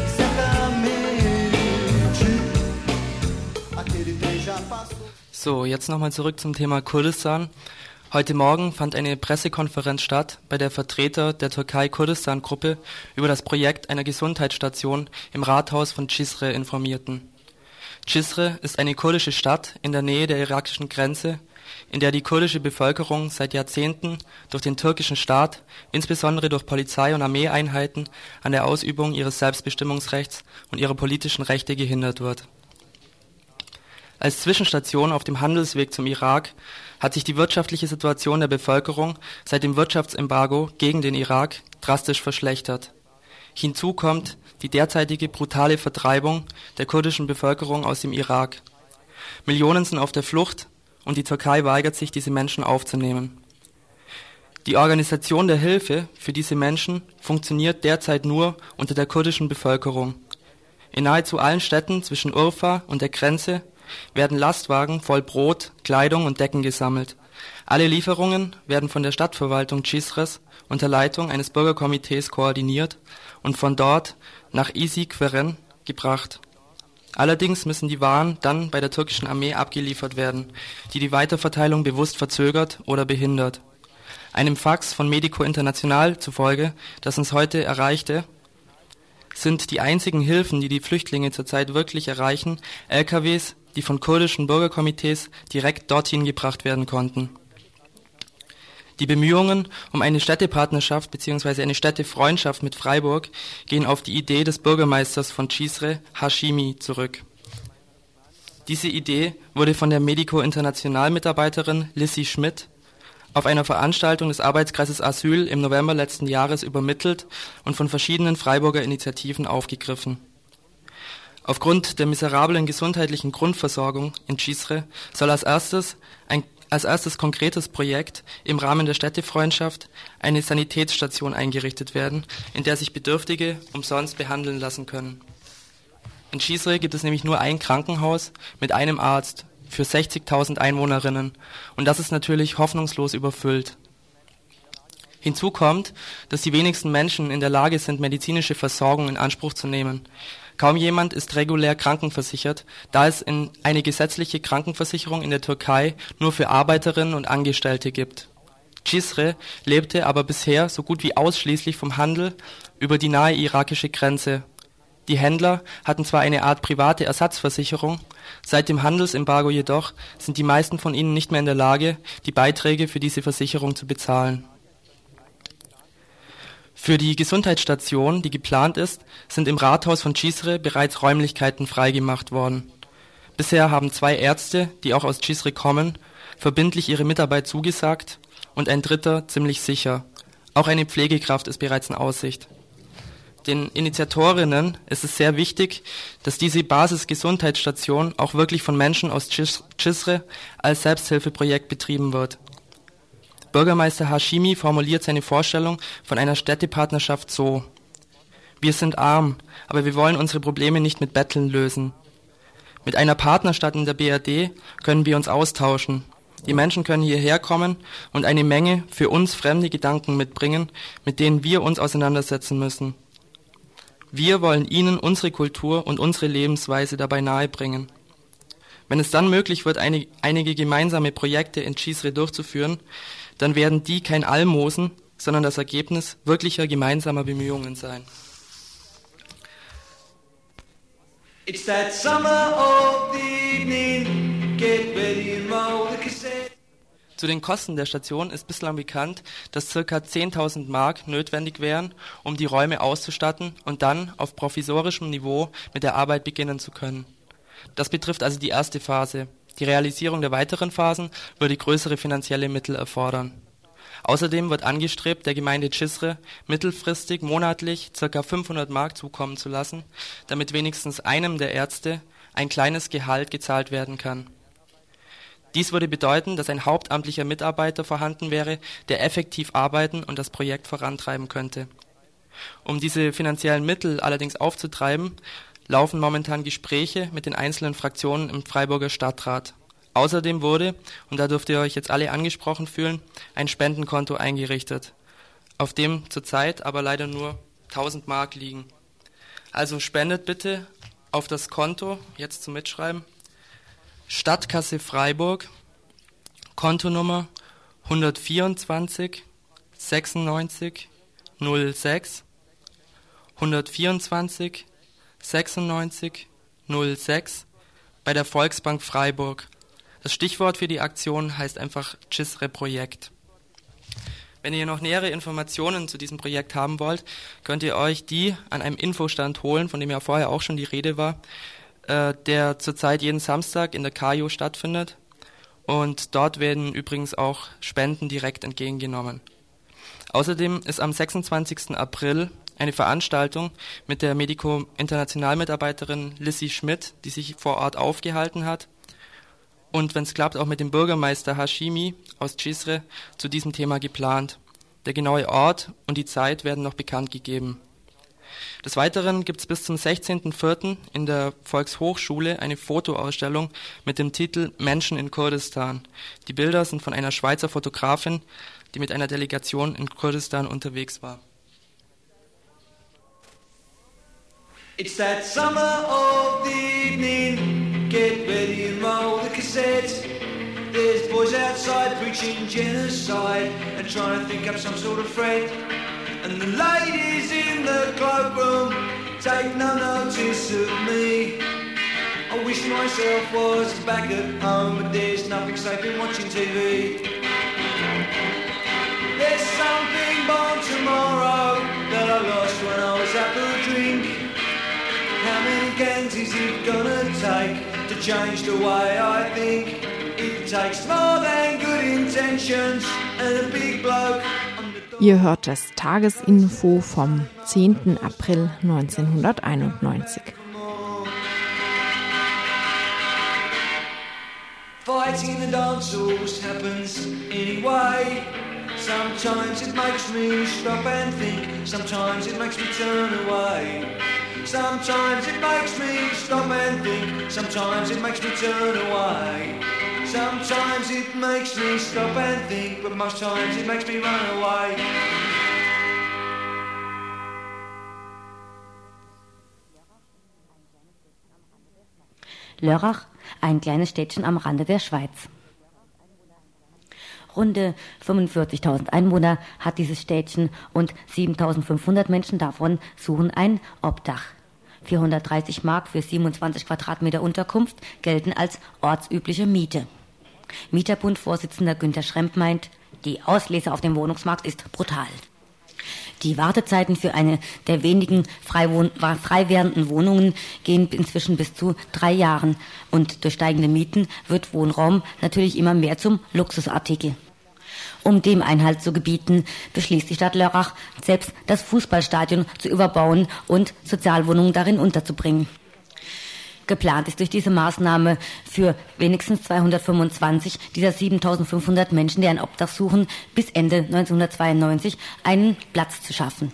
So, jetzt nochmal zurück zum Thema Kurdistan. Heute Morgen fand eine Pressekonferenz statt, bei der Vertreter der Türkei-Kurdistan-Gruppe über das Projekt einer Gesundheitsstation im Rathaus von Cisre informierten. Cisre ist eine kurdische Stadt in der Nähe der irakischen Grenze, in der die kurdische Bevölkerung seit Jahrzehnten durch den türkischen Staat, insbesondere durch Polizei und Armeeeinheiten, an der Ausübung ihres Selbstbestimmungsrechts und ihrer politischen Rechte gehindert wird. Als Zwischenstation auf dem Handelsweg zum Irak hat sich die wirtschaftliche Situation der Bevölkerung seit dem Wirtschaftsembargo gegen den Irak drastisch verschlechtert. Hinzu kommt die derzeitige brutale Vertreibung der kurdischen Bevölkerung aus dem Irak. Millionen sind auf der Flucht und die Türkei weigert sich, diese Menschen aufzunehmen. Die Organisation der Hilfe für diese Menschen funktioniert derzeit nur unter der kurdischen Bevölkerung. In nahezu allen Städten zwischen Urfa und der Grenze werden Lastwagen voll Brot, Kleidung und Decken gesammelt. Alle Lieferungen werden von der Stadtverwaltung Cisres unter Leitung eines Bürgerkomitees koordiniert und von dort nach Isiqueren gebracht. Allerdings müssen die Waren dann bei der türkischen Armee abgeliefert werden, die die Weiterverteilung bewusst verzögert oder behindert. Einem Fax von Medico International zufolge, das uns heute erreichte, sind die einzigen Hilfen, die die Flüchtlinge zurzeit wirklich erreichen, LKWs, die von kurdischen Bürgerkomitees direkt dorthin gebracht werden konnten. Die Bemühungen um eine Städtepartnerschaft bzw. eine Städtefreundschaft mit Freiburg gehen auf die Idee des Bürgermeisters von Cizre, Hashimi, zurück. Diese Idee wurde von der Medico International Mitarbeiterin Lissy Schmidt auf einer Veranstaltung des Arbeitskreises Asyl im November letzten Jahres übermittelt und von verschiedenen Freiburger Initiativen aufgegriffen. Aufgrund der miserablen gesundheitlichen Grundversorgung in Cizre soll als erstes ein als erstes konkretes Projekt im Rahmen der Städtefreundschaft eine Sanitätsstation eingerichtet werden, in der sich Bedürftige umsonst behandeln lassen können. In Cizre gibt es nämlich nur ein Krankenhaus mit einem Arzt für 60.000 Einwohnerinnen und das ist natürlich hoffnungslos überfüllt. Hinzu kommt, dass die wenigsten Menschen in der Lage sind, medizinische Versorgung in Anspruch zu nehmen. Kaum jemand ist regulär krankenversichert, da es in eine gesetzliche Krankenversicherung in der Türkei nur für Arbeiterinnen und Angestellte gibt. Cisre lebte aber bisher so gut wie ausschließlich vom Handel über die nahe irakische Grenze. Die Händler hatten zwar eine Art private Ersatzversicherung, seit dem Handelsembargo jedoch sind die meisten von ihnen nicht mehr in der Lage, die Beiträge für diese Versicherung zu bezahlen. Für die Gesundheitsstation, die geplant ist, sind im Rathaus von Cisre bereits Räumlichkeiten freigemacht worden. Bisher haben zwei Ärzte, die auch aus Cisre kommen, verbindlich ihre Mitarbeit zugesagt und ein dritter ziemlich sicher. Auch eine Pflegekraft ist bereits in Aussicht. Den Initiatorinnen ist es sehr wichtig, dass diese Basisgesundheitsstation auch wirklich von Menschen aus Cisre als Selbsthilfeprojekt betrieben wird. Bürgermeister Hashimi formuliert seine Vorstellung von einer Städtepartnerschaft so. Wir sind arm, aber wir wollen unsere Probleme nicht mit Betteln lösen. Mit einer Partnerstadt in der BRD können wir uns austauschen. Die Menschen können hierher kommen und eine Menge für uns fremde Gedanken mitbringen, mit denen wir uns auseinandersetzen müssen. Wir wollen ihnen unsere Kultur und unsere Lebensweise dabei nahebringen. Wenn es dann möglich wird, einige gemeinsame Projekte in Chisre durchzuführen, dann werden die kein Almosen, sondern das Ergebnis wirklicher gemeinsamer Bemühungen sein. It's that summer of the evening, get ready and roll the cassette. Zu den Kosten der Station ist bislang bekannt, dass ca. 10.000 Mark notwendig wären, um die Räume auszustatten und dann auf provisorischem Niveau mit der Arbeit beginnen zu können. Das betrifft also die erste Phase. Die Realisierung der weiteren Phasen würde größere finanzielle Mittel erfordern. Außerdem wird angestrebt, der Gemeinde Cisre mittelfristig monatlich ca. 500 Mark zukommen zu lassen, damit wenigstens einem der Ärzte ein kleines Gehalt gezahlt werden kann. Dies würde bedeuten, dass ein hauptamtlicher Mitarbeiter vorhanden wäre, der effektiv arbeiten und das Projekt vorantreiben könnte. Um diese finanziellen Mittel allerdings aufzutreiben, laufen momentan Gespräche mit den einzelnen Fraktionen im Freiburger Stadtrat. Außerdem wurde, und da dürft ihr euch jetzt alle angesprochen fühlen, ein Spendenkonto eingerichtet, auf dem zurzeit aber leider nur 1000 Mark liegen. Also spendet bitte auf das Konto, jetzt zum Mitschreiben, Stadtkasse Freiburg, Kontonummer 124 96 06 124 96 06 bei der Volksbank Freiburg. Das Stichwort für die Aktion heißt einfach CISRE Projekt. Wenn ihr noch nähere Informationen zu diesem Projekt haben wollt, könnt ihr euch die an einem Infostand holen, von dem ja vorher auch schon die Rede war. äh, der zurzeit jeden Samstag in der Kajo stattfindet. Und dort werden übrigens auch Spenden direkt entgegengenommen. Außerdem ist am 26. April eine Veranstaltung mit der Medico-International-Mitarbeiterin Lissy Schmidt, die sich vor Ort aufgehalten hat. Und wenn es klappt, auch mit dem Bürgermeister Hashimi aus Cizre zu diesem Thema geplant. Der genaue Ort und die Zeit werden noch bekannt gegeben. Des Weiteren gibt es bis zum 16.04. in der Volkshochschule eine Fotoausstellung mit dem Titel Menschen in Kurdistan. Die Bilder sind von einer Schweizer Fotografin, die mit einer Delegation in Kurdistan unterwegs war. It's that summer of the evening. Get ready and roll the cassette. There's boys outside preaching genocide and trying to think up some sort of threat. And the ladies in the cloakroom take no notice of me. I wish myself was back at home, but there's nothing safe in watching TV. It gonna take to change the way I think? It takes more than good intentions and a big bloke. Ihr hört das Tagesinfo vom 10. April 1991. Fighting in the dance halls happens anyway. Sometimes it makes me stop and think, sometimes it makes me turn away. Sometimes it makes me stop and think, sometimes it makes me turn away. Sometimes it makes me stop and think, but most times it makes me run away. Lörrach, ein kleines Städtchen am Rande der Schweiz. Runde 45.000 Einwohner hat dieses Städtchen und 7.500 Menschen davon suchen ein Obdach. 430 Mark für 27 Quadratmeter Unterkunft gelten als ortsübliche Miete. Mieterbund-Vorsitzender Günter Schremp meint, die Auslese auf dem Wohnungsmarkt ist brutal. Die Wartezeiten für eine der wenigen frei, frei werdenden Wohnungen gehen inzwischen bis zu drei Jahren. Und durch steigende Mieten wird Wohnraum natürlich immer mehr zum Luxusartikel. Um dem Einhalt zu gebieten, beschließt die Stadt Lörrach, selbst das Fußballstadion zu überbauen und Sozialwohnungen darin unterzubringen. Geplant ist durch diese Maßnahme für wenigstens 225 dieser 7500 Menschen, die ein Obdach suchen, bis Ende 1992 einen Platz zu schaffen.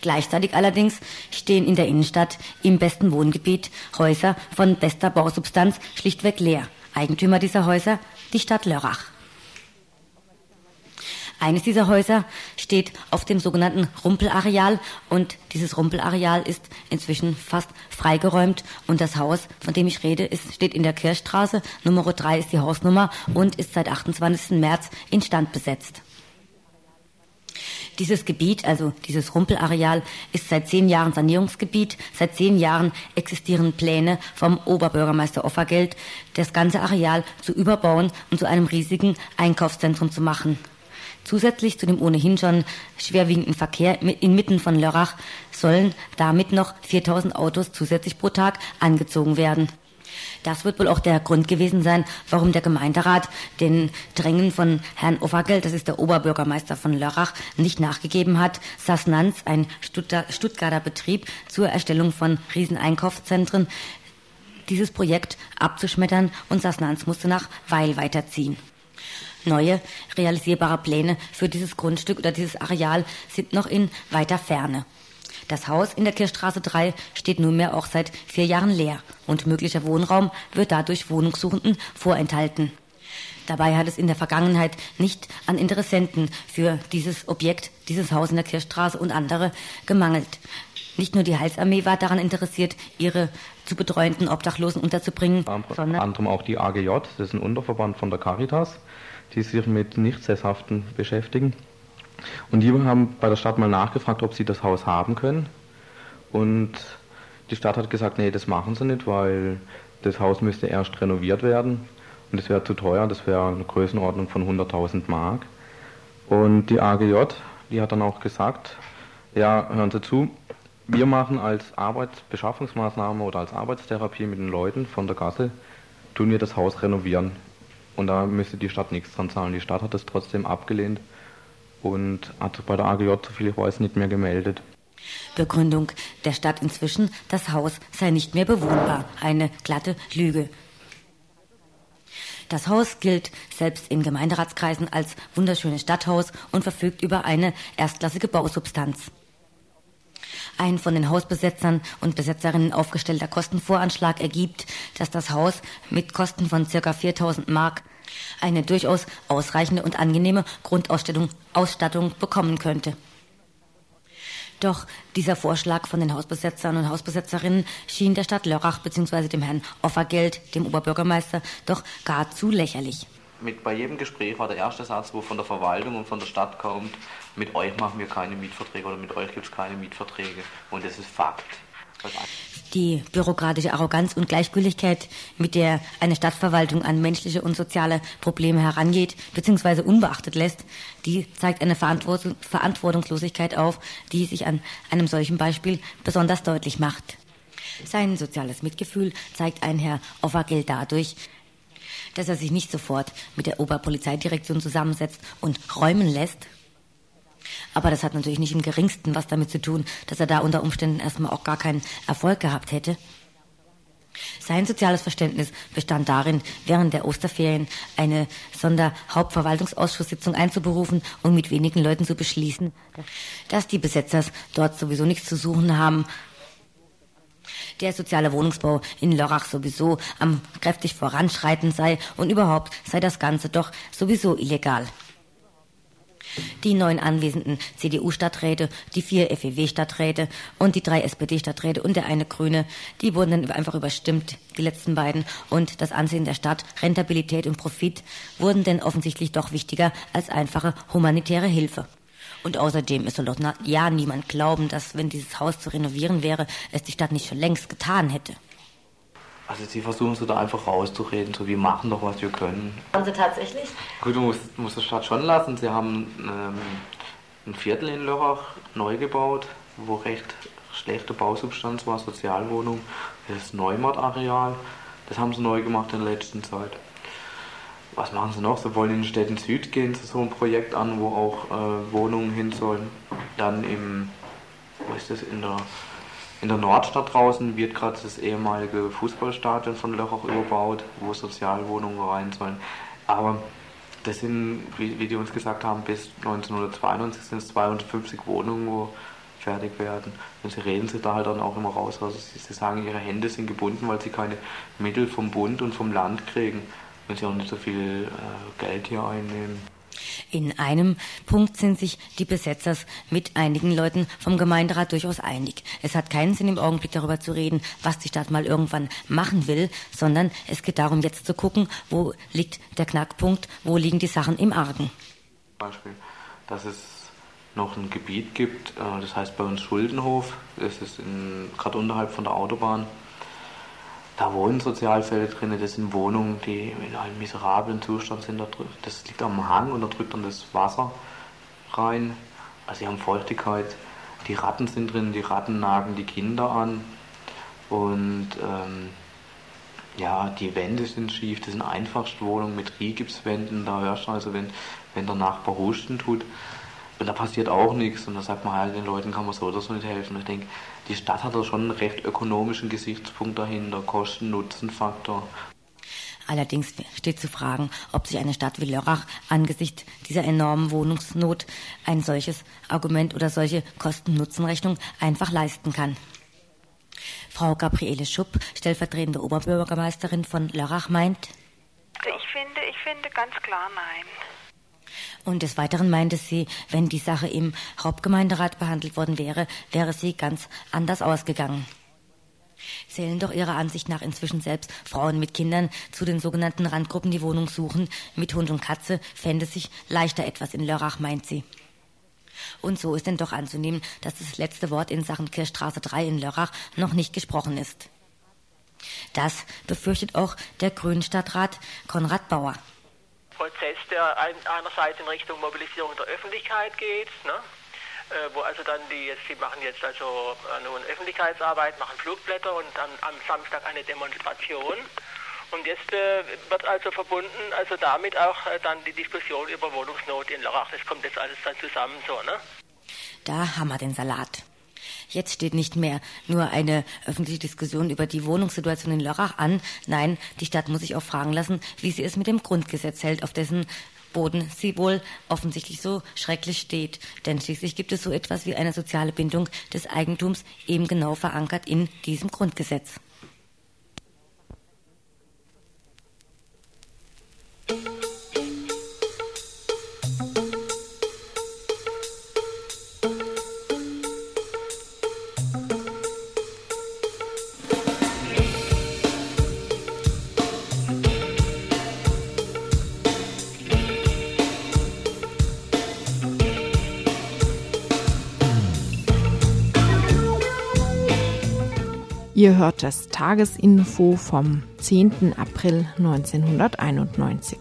Gleichzeitig allerdings stehen in der Innenstadt im besten Wohngebiet Häuser von bester Bausubstanz schlichtweg leer. Eigentümer dieser Häuser die Stadt Lörrach. Eines dieser Häuser steht auf dem sogenannten Rumpelareal und dieses Rumpelareal ist inzwischen fast freigeräumt und das Haus, von dem ich rede, ist, steht in der Kirchstraße. Nummer 3 ist die Hausnummer und ist seit 28. März instand besetzt. Dieses Gebiet, also dieses Rumpelareal, ist seit zehn Jahren Sanierungsgebiet. Seit zehn Jahren existieren Pläne vom Oberbürgermeister Offergeld, das ganze Areal zu überbauen und zu einem riesigen Einkaufszentrum zu machen. Zusätzlich zu dem ohnehin schon schwerwiegenden Verkehr inmitten von Lörrach sollen damit noch 4000 Autos zusätzlich pro Tag angezogen werden. Das wird wohl auch der Grund gewesen sein, warum der Gemeinderat den Drängen von Herrn Offergeld, das ist der Oberbürgermeister von Lörrach, nicht nachgegeben hat. Sassnanz, ein Stuttgarter Betrieb zur Erstellung von Rieseneinkaufszentren, dieses Projekt abzuschmettern und Sassnanz musste nach Weil weiterziehen. Neue realisierbare Pläne für dieses Grundstück oder dieses Areal sind noch in weiter Ferne. Das Haus in der Kirchstraße 3 steht nunmehr auch seit vier Jahren leer und möglicher Wohnraum wird dadurch Wohnungssuchenden vorenthalten. Dabei hat es in der Vergangenheit nicht an Interessenten für dieses Objekt, dieses Haus in der Kirchstraße und andere gemangelt. Nicht nur die Heilsarmee war daran interessiert, ihre zu betreuenden Obdachlosen unterzubringen, sondern anderem auch die AGJ, das ist ein Unterverband von der Caritas die sich mit Nichtsesshaften beschäftigen. Und die haben bei der Stadt mal nachgefragt, ob sie das Haus haben können. Und die Stadt hat gesagt, nee, das machen sie nicht, weil das Haus müsste erst renoviert werden. Und das wäre zu teuer, das wäre eine Größenordnung von 100.000 Mark. Und die AGJ, die hat dann auch gesagt, ja, hören Sie zu, Wir machen als Arbeitsbeschaffungsmaßnahme oder als Arbeitstherapie mit den Leuten von der Gasse, tun wir das Haus renovieren. Und da müsste die Stadt nichts dran zahlen. Die Stadt hat es trotzdem abgelehnt und hat bei der AGJ, soviel ich weiß, nicht mehr gemeldet. Begründung der Stadt inzwischen, das Haus sei nicht mehr bewohnbar. Eine glatte Lüge. Das Haus gilt selbst in Gemeinderatskreisen als wunderschönes Stadthaus und verfügt über eine erstklassige Bausubstanz. Ein von den Hausbesetzern und Besetzerinnen aufgestellter Kostenvoranschlag ergibt, dass das Haus mit Kosten von ca. 4000 Mark eine durchaus ausreichende und angenehme Grundausstattung Ausstattung bekommen könnte. Doch dieser Vorschlag von den Hausbesetzern und Hausbesetzerinnen schien der Stadt Lörrach bzw. dem Herrn Offergeld, dem Oberbürgermeister, doch gar zu lächerlich. Mit bei jedem Gespräch war der erste Satz, wo von der Verwaltung und von der Stadt kommt, mit euch machen wir keine Mietverträge oder mit euch gibt es keine Mietverträge. Und das ist Fakt. Die bürokratische Arroganz und Gleichgültigkeit, mit der eine Stadtverwaltung an menschliche und soziale Probleme herangeht bzw. unbeachtet lässt, die zeigt eine Verantwortung, Verantwortungslosigkeit auf, die sich an einem solchen Beispiel besonders deutlich macht. Sein soziales Mitgefühl zeigt ein Herr Offergeld dadurch, dass er sich nicht sofort mit der Oberpolizeidirektion zusammensetzt und räumen lässt. Aber das hat natürlich nicht im geringsten was damit zu tun, dass er da unter Umständen erstmal auch gar keinen Erfolg gehabt hätte. Sein soziales Verständnis bestand darin, während der Osterferien eine Sonderhauptverwaltungsausschusssitzung einzuberufen und mit wenigen Leuten zu beschließen, dass die Besetzers dort sowieso nichts zu suchen haben der soziale Wohnungsbau in Lörrach sowieso am kräftig voranschreiten sei und überhaupt sei das Ganze doch sowieso illegal. Die neun anwesenden CDU-Stadträte, die vier FEW-Stadträte und die drei SPD-Stadträte und der eine Grüne, die wurden dann einfach überstimmt, die letzten beiden. Und das Ansehen der Stadt, Rentabilität und Profit wurden denn offensichtlich doch wichtiger als einfache humanitäre Hilfe. Und außerdem, es soll doch na, ja niemand glauben, dass, wenn dieses Haus zu renovieren wäre, es die Stadt nicht schon längst getan hätte. Also sie versuchen so da einfach rauszureden, so wir machen doch, was wir können. Haben Sie tatsächlich? Gut, du musst, musst die Stadt schon lassen. Sie haben ähm, ein Viertel in Lörrach neu gebaut, wo recht schlechte Bausubstanz war, Sozialwohnung. Das Neumarkt-Areal, das haben sie neu gemacht in der letzten Zeit was machen sie noch? Sie wollen in den Städten Süd gehen zu so einem Projekt an, wo auch äh, Wohnungen hin sollen. Dann im, wo ist das, in der, in der Nordstadt draußen wird gerade das ehemalige Fußballstadion von Lörrach überbaut, wo Sozialwohnungen rein sollen. Aber das sind, wie, wie die uns gesagt haben, bis 1992 sind es 250 Wohnungen, wo fertig werden. Und sie reden sich da halt dann auch immer raus. Also sie, sie sagen, ihre Hände sind gebunden, weil sie keine Mittel vom Bund und vom Land kriegen wenn sie auch nicht so viel äh, Geld hier einnehmen. In einem Punkt sind sich die Besetzers mit einigen Leuten vom Gemeinderat durchaus einig. Es hat keinen Sinn im Augenblick darüber zu reden, was die Stadt mal irgendwann machen will, sondern es geht darum, jetzt zu gucken, wo liegt der Knackpunkt, wo liegen die Sachen im Argen. Beispiel, dass es noch ein Gebiet gibt, äh, das heißt bei uns Schuldenhof, das ist gerade unterhalb von der Autobahn da wohnen Sozialfälle drin, das sind Wohnungen, die in einem miserablen Zustand sind. Das liegt am Hang und da drückt dann das Wasser rein. Also sie haben Feuchtigkeit. Die Ratten sind drin, die Ratten nagen die Kinder an. Und ähm, ja, die Wände sind schief, das sind Einfachstwohnungen mit Rigipswänden. Da hörst du also, wenn, wenn der Nachbar husten tut. Und da passiert auch nichts. Und da sagt man halt, den Leuten kann man so oder so nicht helfen. Und ich denke, die Stadt hat da schon einen recht ökonomischen Gesichtspunkt dahinter, Kosten-Nutzen-Faktor. Allerdings steht zu fragen, ob sich eine Stadt wie Lörrach angesichts dieser enormen Wohnungsnot ein solches Argument oder solche Kosten-Nutzen-Rechnung einfach leisten kann. Frau Gabriele Schupp, stellvertretende Oberbürgermeisterin von Lörrach, meint, ich finde, ich finde ganz klar nein. Und des Weiteren meinte sie, wenn die Sache im Hauptgemeinderat behandelt worden wäre, wäre sie ganz anders ausgegangen. Zählen doch ihrer Ansicht nach inzwischen selbst Frauen mit Kindern zu den sogenannten Randgruppen, die Wohnung suchen. Mit Hund und Katze fände sich leichter etwas in Lörrach, meint sie. Und so ist denn doch anzunehmen, dass das letzte Wort in Sachen Kirchstraße 3 in Lörrach noch nicht gesprochen ist. Das befürchtet auch der Grünstadtrat Konrad Bauer. Prozess, der einerseits in Richtung Mobilisierung der Öffentlichkeit geht, ne? äh, wo also dann die jetzt, die machen jetzt also äh, nun Öffentlichkeitsarbeit, machen Flugblätter und dann am Samstag eine Demonstration. Und jetzt äh, wird also verbunden, also damit auch äh, dann die Diskussion über Wohnungsnot in Lörrach. Das kommt jetzt alles dann zusammen so, ne? Da haben wir den Salat. Jetzt steht nicht mehr nur eine öffentliche Diskussion über die Wohnungssituation in Lörrach an. Nein, die Stadt muss sich auch fragen lassen, wie sie es mit dem Grundgesetz hält, auf dessen Boden sie wohl offensichtlich so schrecklich steht. Denn schließlich gibt es so etwas wie eine soziale Bindung des Eigentums eben genau verankert in diesem Grundgesetz. Ihr hört das Tagesinfo vom 10. April 1991.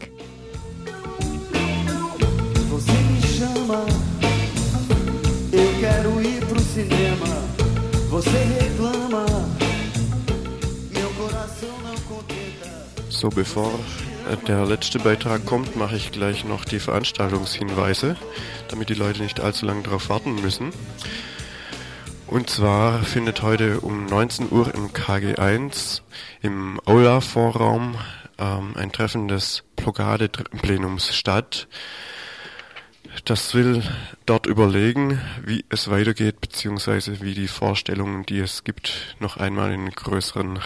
Você me chama, eu quero ir pro cinema. Você reclama, meu coração não contenta. So, bevor der letzte Beitrag kommt, mache ich gleich noch die Veranstaltungshinweise, damit die Leute nicht allzu lange darauf warten müssen. Und zwar findet heute um 19 Uhr im KG1 im Aula-Vorraum ähm, ein Treffen des Blockade-Plenums statt. Das will dort überlegen, wie es weitergeht, beziehungsweise wie die Vorstellungen, die es gibt, noch einmal in, größeren,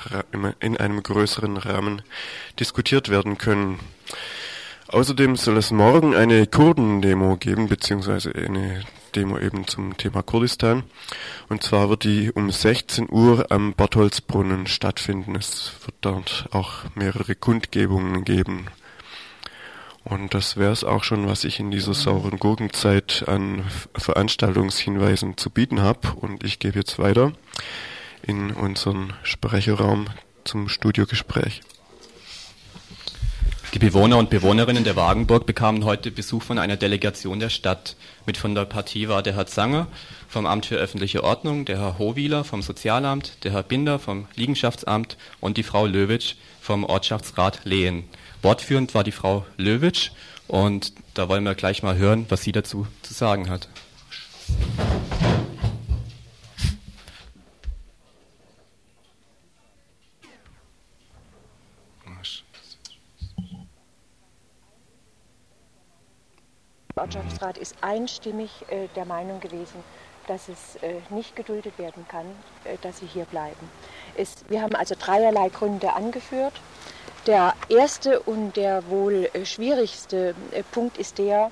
in einem größeren Rahmen diskutiert werden können. Außerdem soll es morgen eine Kurden-Demo geben, beziehungsweise eine Demo eben zum Thema Kurdistan. Und zwar wird die um 16 Uhr am Bartholdsbrunnen stattfinden. Es wird dort auch mehrere Kundgebungen geben. Und das wäre es auch schon, was ich in dieser sauren Gurkenzeit an Veranstaltungshinweisen zu bieten habe. Und ich gebe jetzt weiter in unseren Sprecherraum zum Studiogespräch. Die Bewohner und Bewohnerinnen der Wagenburg bekamen heute Besuch von einer Delegation der Stadt. Mit von der Partie war der Herr Zanger vom Amt für öffentliche Ordnung, der Herr Hohwieler vom Sozialamt, der Herr Binder vom Liegenschaftsamt und die Frau Löwitsch vom Ortschaftsrat Lehen. Wortführend war die Frau Löwitsch und da wollen wir gleich mal hören, was sie dazu zu sagen hat. Der Ortschaftsrat ist einstimmig äh, der Meinung gewesen, dass es äh, nicht geduldet werden kann, äh, dass sie hier bleiben. Es, wir haben also dreierlei Gründe angeführt. Der erste und der wohl äh, schwierigste äh, Punkt ist der,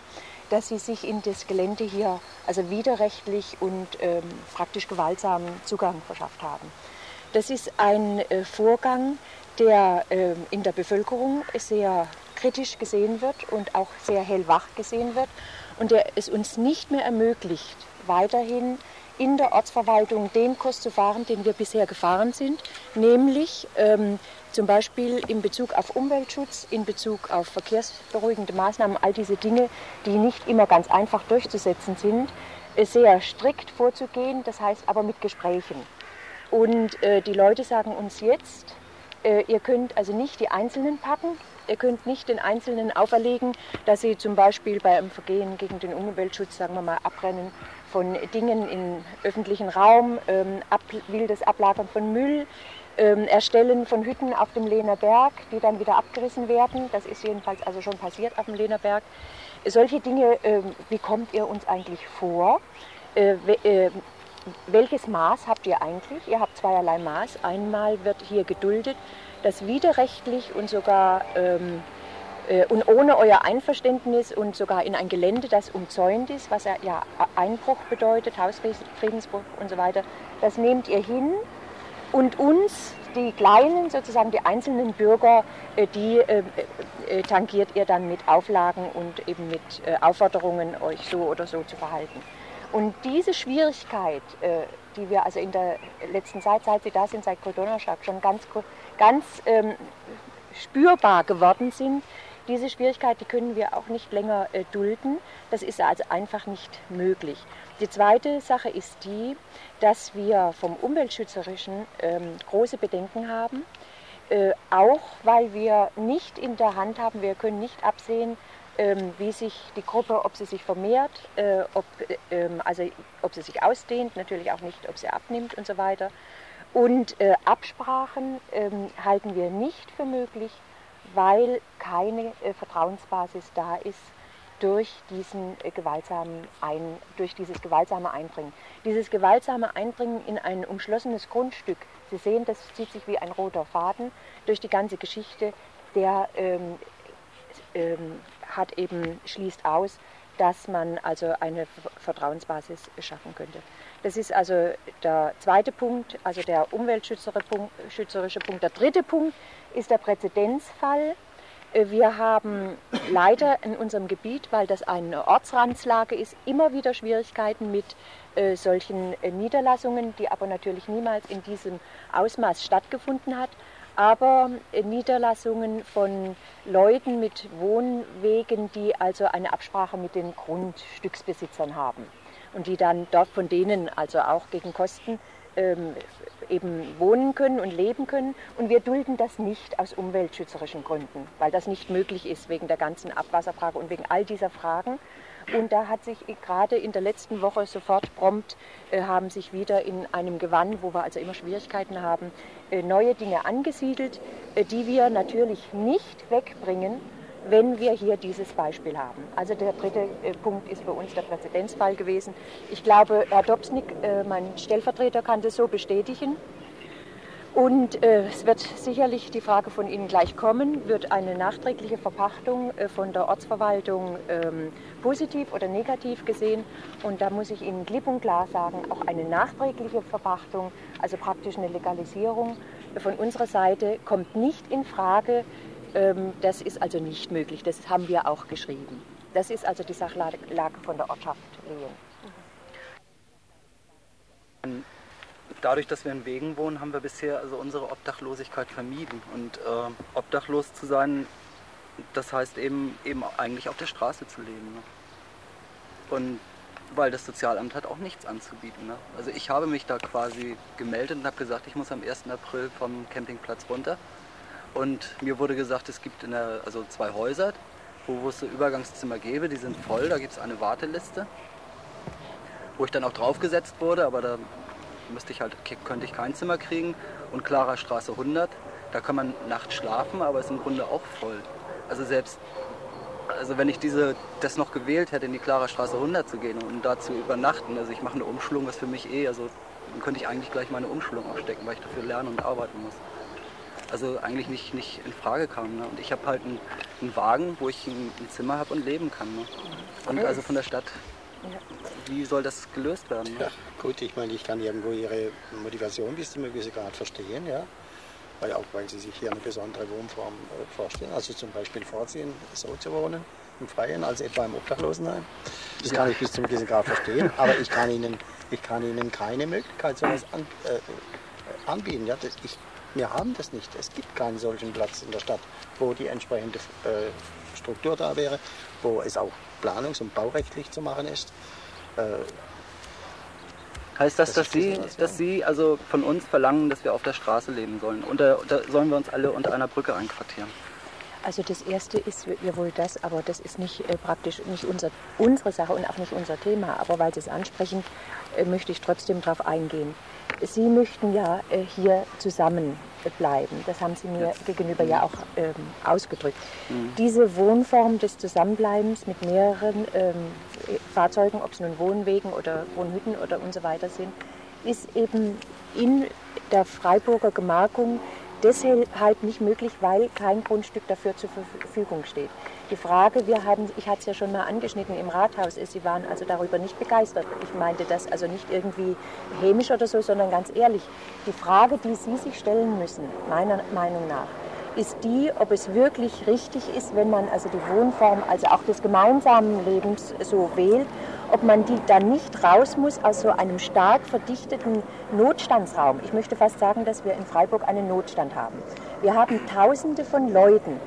dass sie sich in das Gelände hier also widerrechtlich und ähm, praktisch gewaltsam Zugang verschafft haben. Das ist ein äh, Vorgang, der ähm, in der Bevölkerung sehr kritisch gesehen wird und auch sehr hellwach gesehen wird und der es uns nicht mehr ermöglicht, weiterhin in der Ortsverwaltung den Kurs zu fahren, den wir bisher gefahren sind, nämlich ähm, zum Beispiel in Bezug auf Umweltschutz, in Bezug auf verkehrsberuhigende Maßnahmen, all diese Dinge, die nicht immer ganz einfach durchzusetzen sind, äh, sehr strikt vorzugehen, das heißt aber mit Gesprächen. Und äh, die Leute sagen uns jetzt, äh, ihr könnt also nicht die Einzelnen packen, ihr könnt nicht den Einzelnen auferlegen, dass sie zum Beispiel bei einem Vergehen gegen den Umweltschutz, sagen wir mal, Abrennen von Dingen im öffentlichen Raum, ähm, ab, wildes Ablagern von Müll, ähm, Erstellen von Hütten auf dem Lehner Berg, die dann wieder abgerissen werden. Das ist jedenfalls also schon passiert auf dem Lehner Berg. Solche Dinge, ähm, wie kommt ihr uns eigentlich vor? Äh, äh, welches Maß habt ihr eigentlich? Ihr habt zweierlei Maß. Einmal wird hier geduldet, dass widerrechtlich und sogar ähm, äh, und ohne euer Einverständnis und sogar in ein Gelände, das umzäunt ist, was ja, Einbruch bedeutet, Hausfriedensbruch und so weiter, das nehmt ihr hin und uns, die Kleinen, sozusagen die einzelnen Bürger, äh, die äh, äh, tangiert ihr dann mit Auflagen und eben mit äh, Aufforderungen, euch so oder so zu verhalten. Und diese Schwierigkeit, äh, die wir also in der letzten Zeit, seit Sie da sind, seit Koldonnerschlag, schon ganz, ganz ähm, spürbar geworden sind, Diese Schwierigkeit, die können wir auch nicht länger äh, dulden. Das ist also einfach nicht möglich. Die zweite Sache ist die, dass wir vom umweltschützerischen ähm, große Bedenken haben. Äh, auch weil wir nicht in der Hand haben, wir können nicht absehen, ähm, wie sich die Gruppe, ob sie sich vermehrt, äh, ob, ähm, also, ob sie sich ausdehnt, natürlich auch nicht, ob sie abnimmt und so weiter. Und äh, Absprachen ähm, halten wir nicht für möglich, weil keine äh, Vertrauensbasis da ist durch, diesen, äh, gewaltsamen Ein, durch dieses gewaltsame Einbringen. Dieses gewaltsame Einbringen in ein umschlossenes Grundstück, Sie sehen, das zieht sich wie ein roter Faden durch die ganze Geschichte, der ähm, hat eben, schließt aus, dass man also eine Vertrauensbasis schaffen könnte. Das ist also der zweite Punkt, also der umweltschützerische Punkt. Der dritte Punkt ist der Präzedenzfall. Wir haben leider in unserem Gebiet, weil das eine Ortsrandslage ist, immer wieder Schwierigkeiten mit äh, solchen äh, Niederlassungen, die aber natürlich niemals in diesem Ausmaß stattgefunden hat aber Niederlassungen von Leuten mit Wohnwegen, die also eine Absprache mit den Grundstücksbesitzern haben und die dann dort von denen also auch gegen Kosten ähm, eben wohnen können und leben können. Und wir dulden das nicht aus umweltschützerischen Gründen, weil das nicht möglich ist wegen der ganzen Abwasserfrage und wegen all dieser Fragen. Und da hat sich gerade in der letzten Woche sofort prompt, äh, haben sich wieder in einem Gewann, wo wir also immer Schwierigkeiten haben, äh, neue Dinge angesiedelt, äh, die wir natürlich nicht wegbringen, wenn wir hier dieses Beispiel haben. Also der dritte äh, Punkt ist für uns der Präzedenzfall gewesen. Ich glaube, Herr Dobsnik, äh, mein Stellvertreter, kann das so bestätigen. Und äh, es wird sicherlich die Frage von Ihnen gleich kommen, wird eine nachträgliche Verpachtung äh, von der Ortsverwaltung ähm, positiv oder negativ gesehen? Und da muss ich Ihnen klipp und klar sagen, auch eine nachträgliche Verpachtung, also praktisch eine Legalisierung äh, von unserer Seite, kommt nicht in Frage. Ähm, das ist also nicht möglich, das haben wir auch geschrieben. Das ist also die Sachlage von der Ortschaft Lehen dadurch, dass wir in Wegen wohnen, haben wir bisher also unsere Obdachlosigkeit vermieden. Und äh, obdachlos zu sein, das heißt eben, eben eigentlich auf der Straße zu leben. Ne? Und weil das Sozialamt hat auch nichts anzubieten. Ne? Also ich habe mich da quasi gemeldet und habe gesagt, ich muss am 1. April vom Campingplatz runter. Und mir wurde gesagt, es gibt der, also zwei Häuser, wo, wo es so Übergangszimmer gäbe, die sind voll, da gibt es eine Warteliste, wo ich dann auch draufgesetzt wurde, aber da müsste ich halt, könnte ich kein Zimmer kriegen. Und Clara Straße 100, da kann man nachts schlafen, aber ist im Grunde auch voll. Also selbst, also wenn ich diese, das noch gewählt hätte, in die Clara Straße 100 zu gehen und da zu übernachten, also ich mache eine Umschulung, was für mich eh, also dann könnte ich eigentlich gleich meine Umschulung aufstecken, weil ich dafür lernen und arbeiten muss. Also eigentlich nicht, nicht in Frage kam. Ne? Und ich habe halt einen, einen, Wagen, wo ich ein, ein Zimmer habe und leben kann. Ne? Und also von der Stadt wie soll das gelöst werden? Ja, gut, ich meine, ich kann irgendwo Ihre Motivation bis zu einem gewissen Grad verstehen, ja. Weil auch weil Sie sich hier eine besondere Wohnform äh, vorstellen, also zum Beispiel vorziehen, so zu wohnen im Freien als etwa im Obdachlosenheim. Das kann ich bis zu einem gewissen Grad verstehen, aber ich kann Ihnen, ich kann Ihnen keine Möglichkeit sowas an, äh, anbieten. Ja. Das, ich, wir haben das nicht. Es gibt keinen solchen Platz in der Stadt, wo die entsprechende äh, Struktur da wäre, wo es auch planungs- und baurechtlich zu machen ist. Äh, heißt das, das dass, Sie, dass Sie also von uns verlangen, dass wir auf der Straße leben sollen? Und da, da sollen wir uns alle unter einer Brücke einquartieren? Also das erste ist ja wohl das, aber das ist nicht äh, praktisch nicht unser, unsere Sache und auch nicht unser Thema. Aber weil Sie es ansprechen, äh, möchte ich trotzdem darauf eingehen. Sie möchten ja äh, hier zusammen bleiben. Das haben Sie mir gegenüber ja auch ähm, ausgedrückt. Mhm. Diese Wohnform des Zusammenbleibens mit mehreren ähm, Fahrzeugen, ob es nun Wohnwegen oder Wohnhütten oder und so weiter sind, ist eben in der Freiburger Gemarkung deshalb nicht möglich, weil kein Grundstück dafür zur Verfügung steht. Die Frage, wir haben, ich hatte es ja schon mal angeschnitten im Rathaus, ist, Sie waren also darüber nicht begeistert. Ich meinte das also nicht irgendwie hämisch oder so, sondern ganz ehrlich. Die Frage, die Sie sich stellen müssen, meiner Meinung nach, ist die, ob es wirklich richtig ist, wenn man also die Wohnform, also auch des gemeinsamen Lebens so wählt, ob man die dann nicht raus muss aus so einem stark verdichteten Notstandsraum. Ich möchte fast sagen, dass wir in Freiburg einen Notstand haben. Wir haben Tausende von Leuten,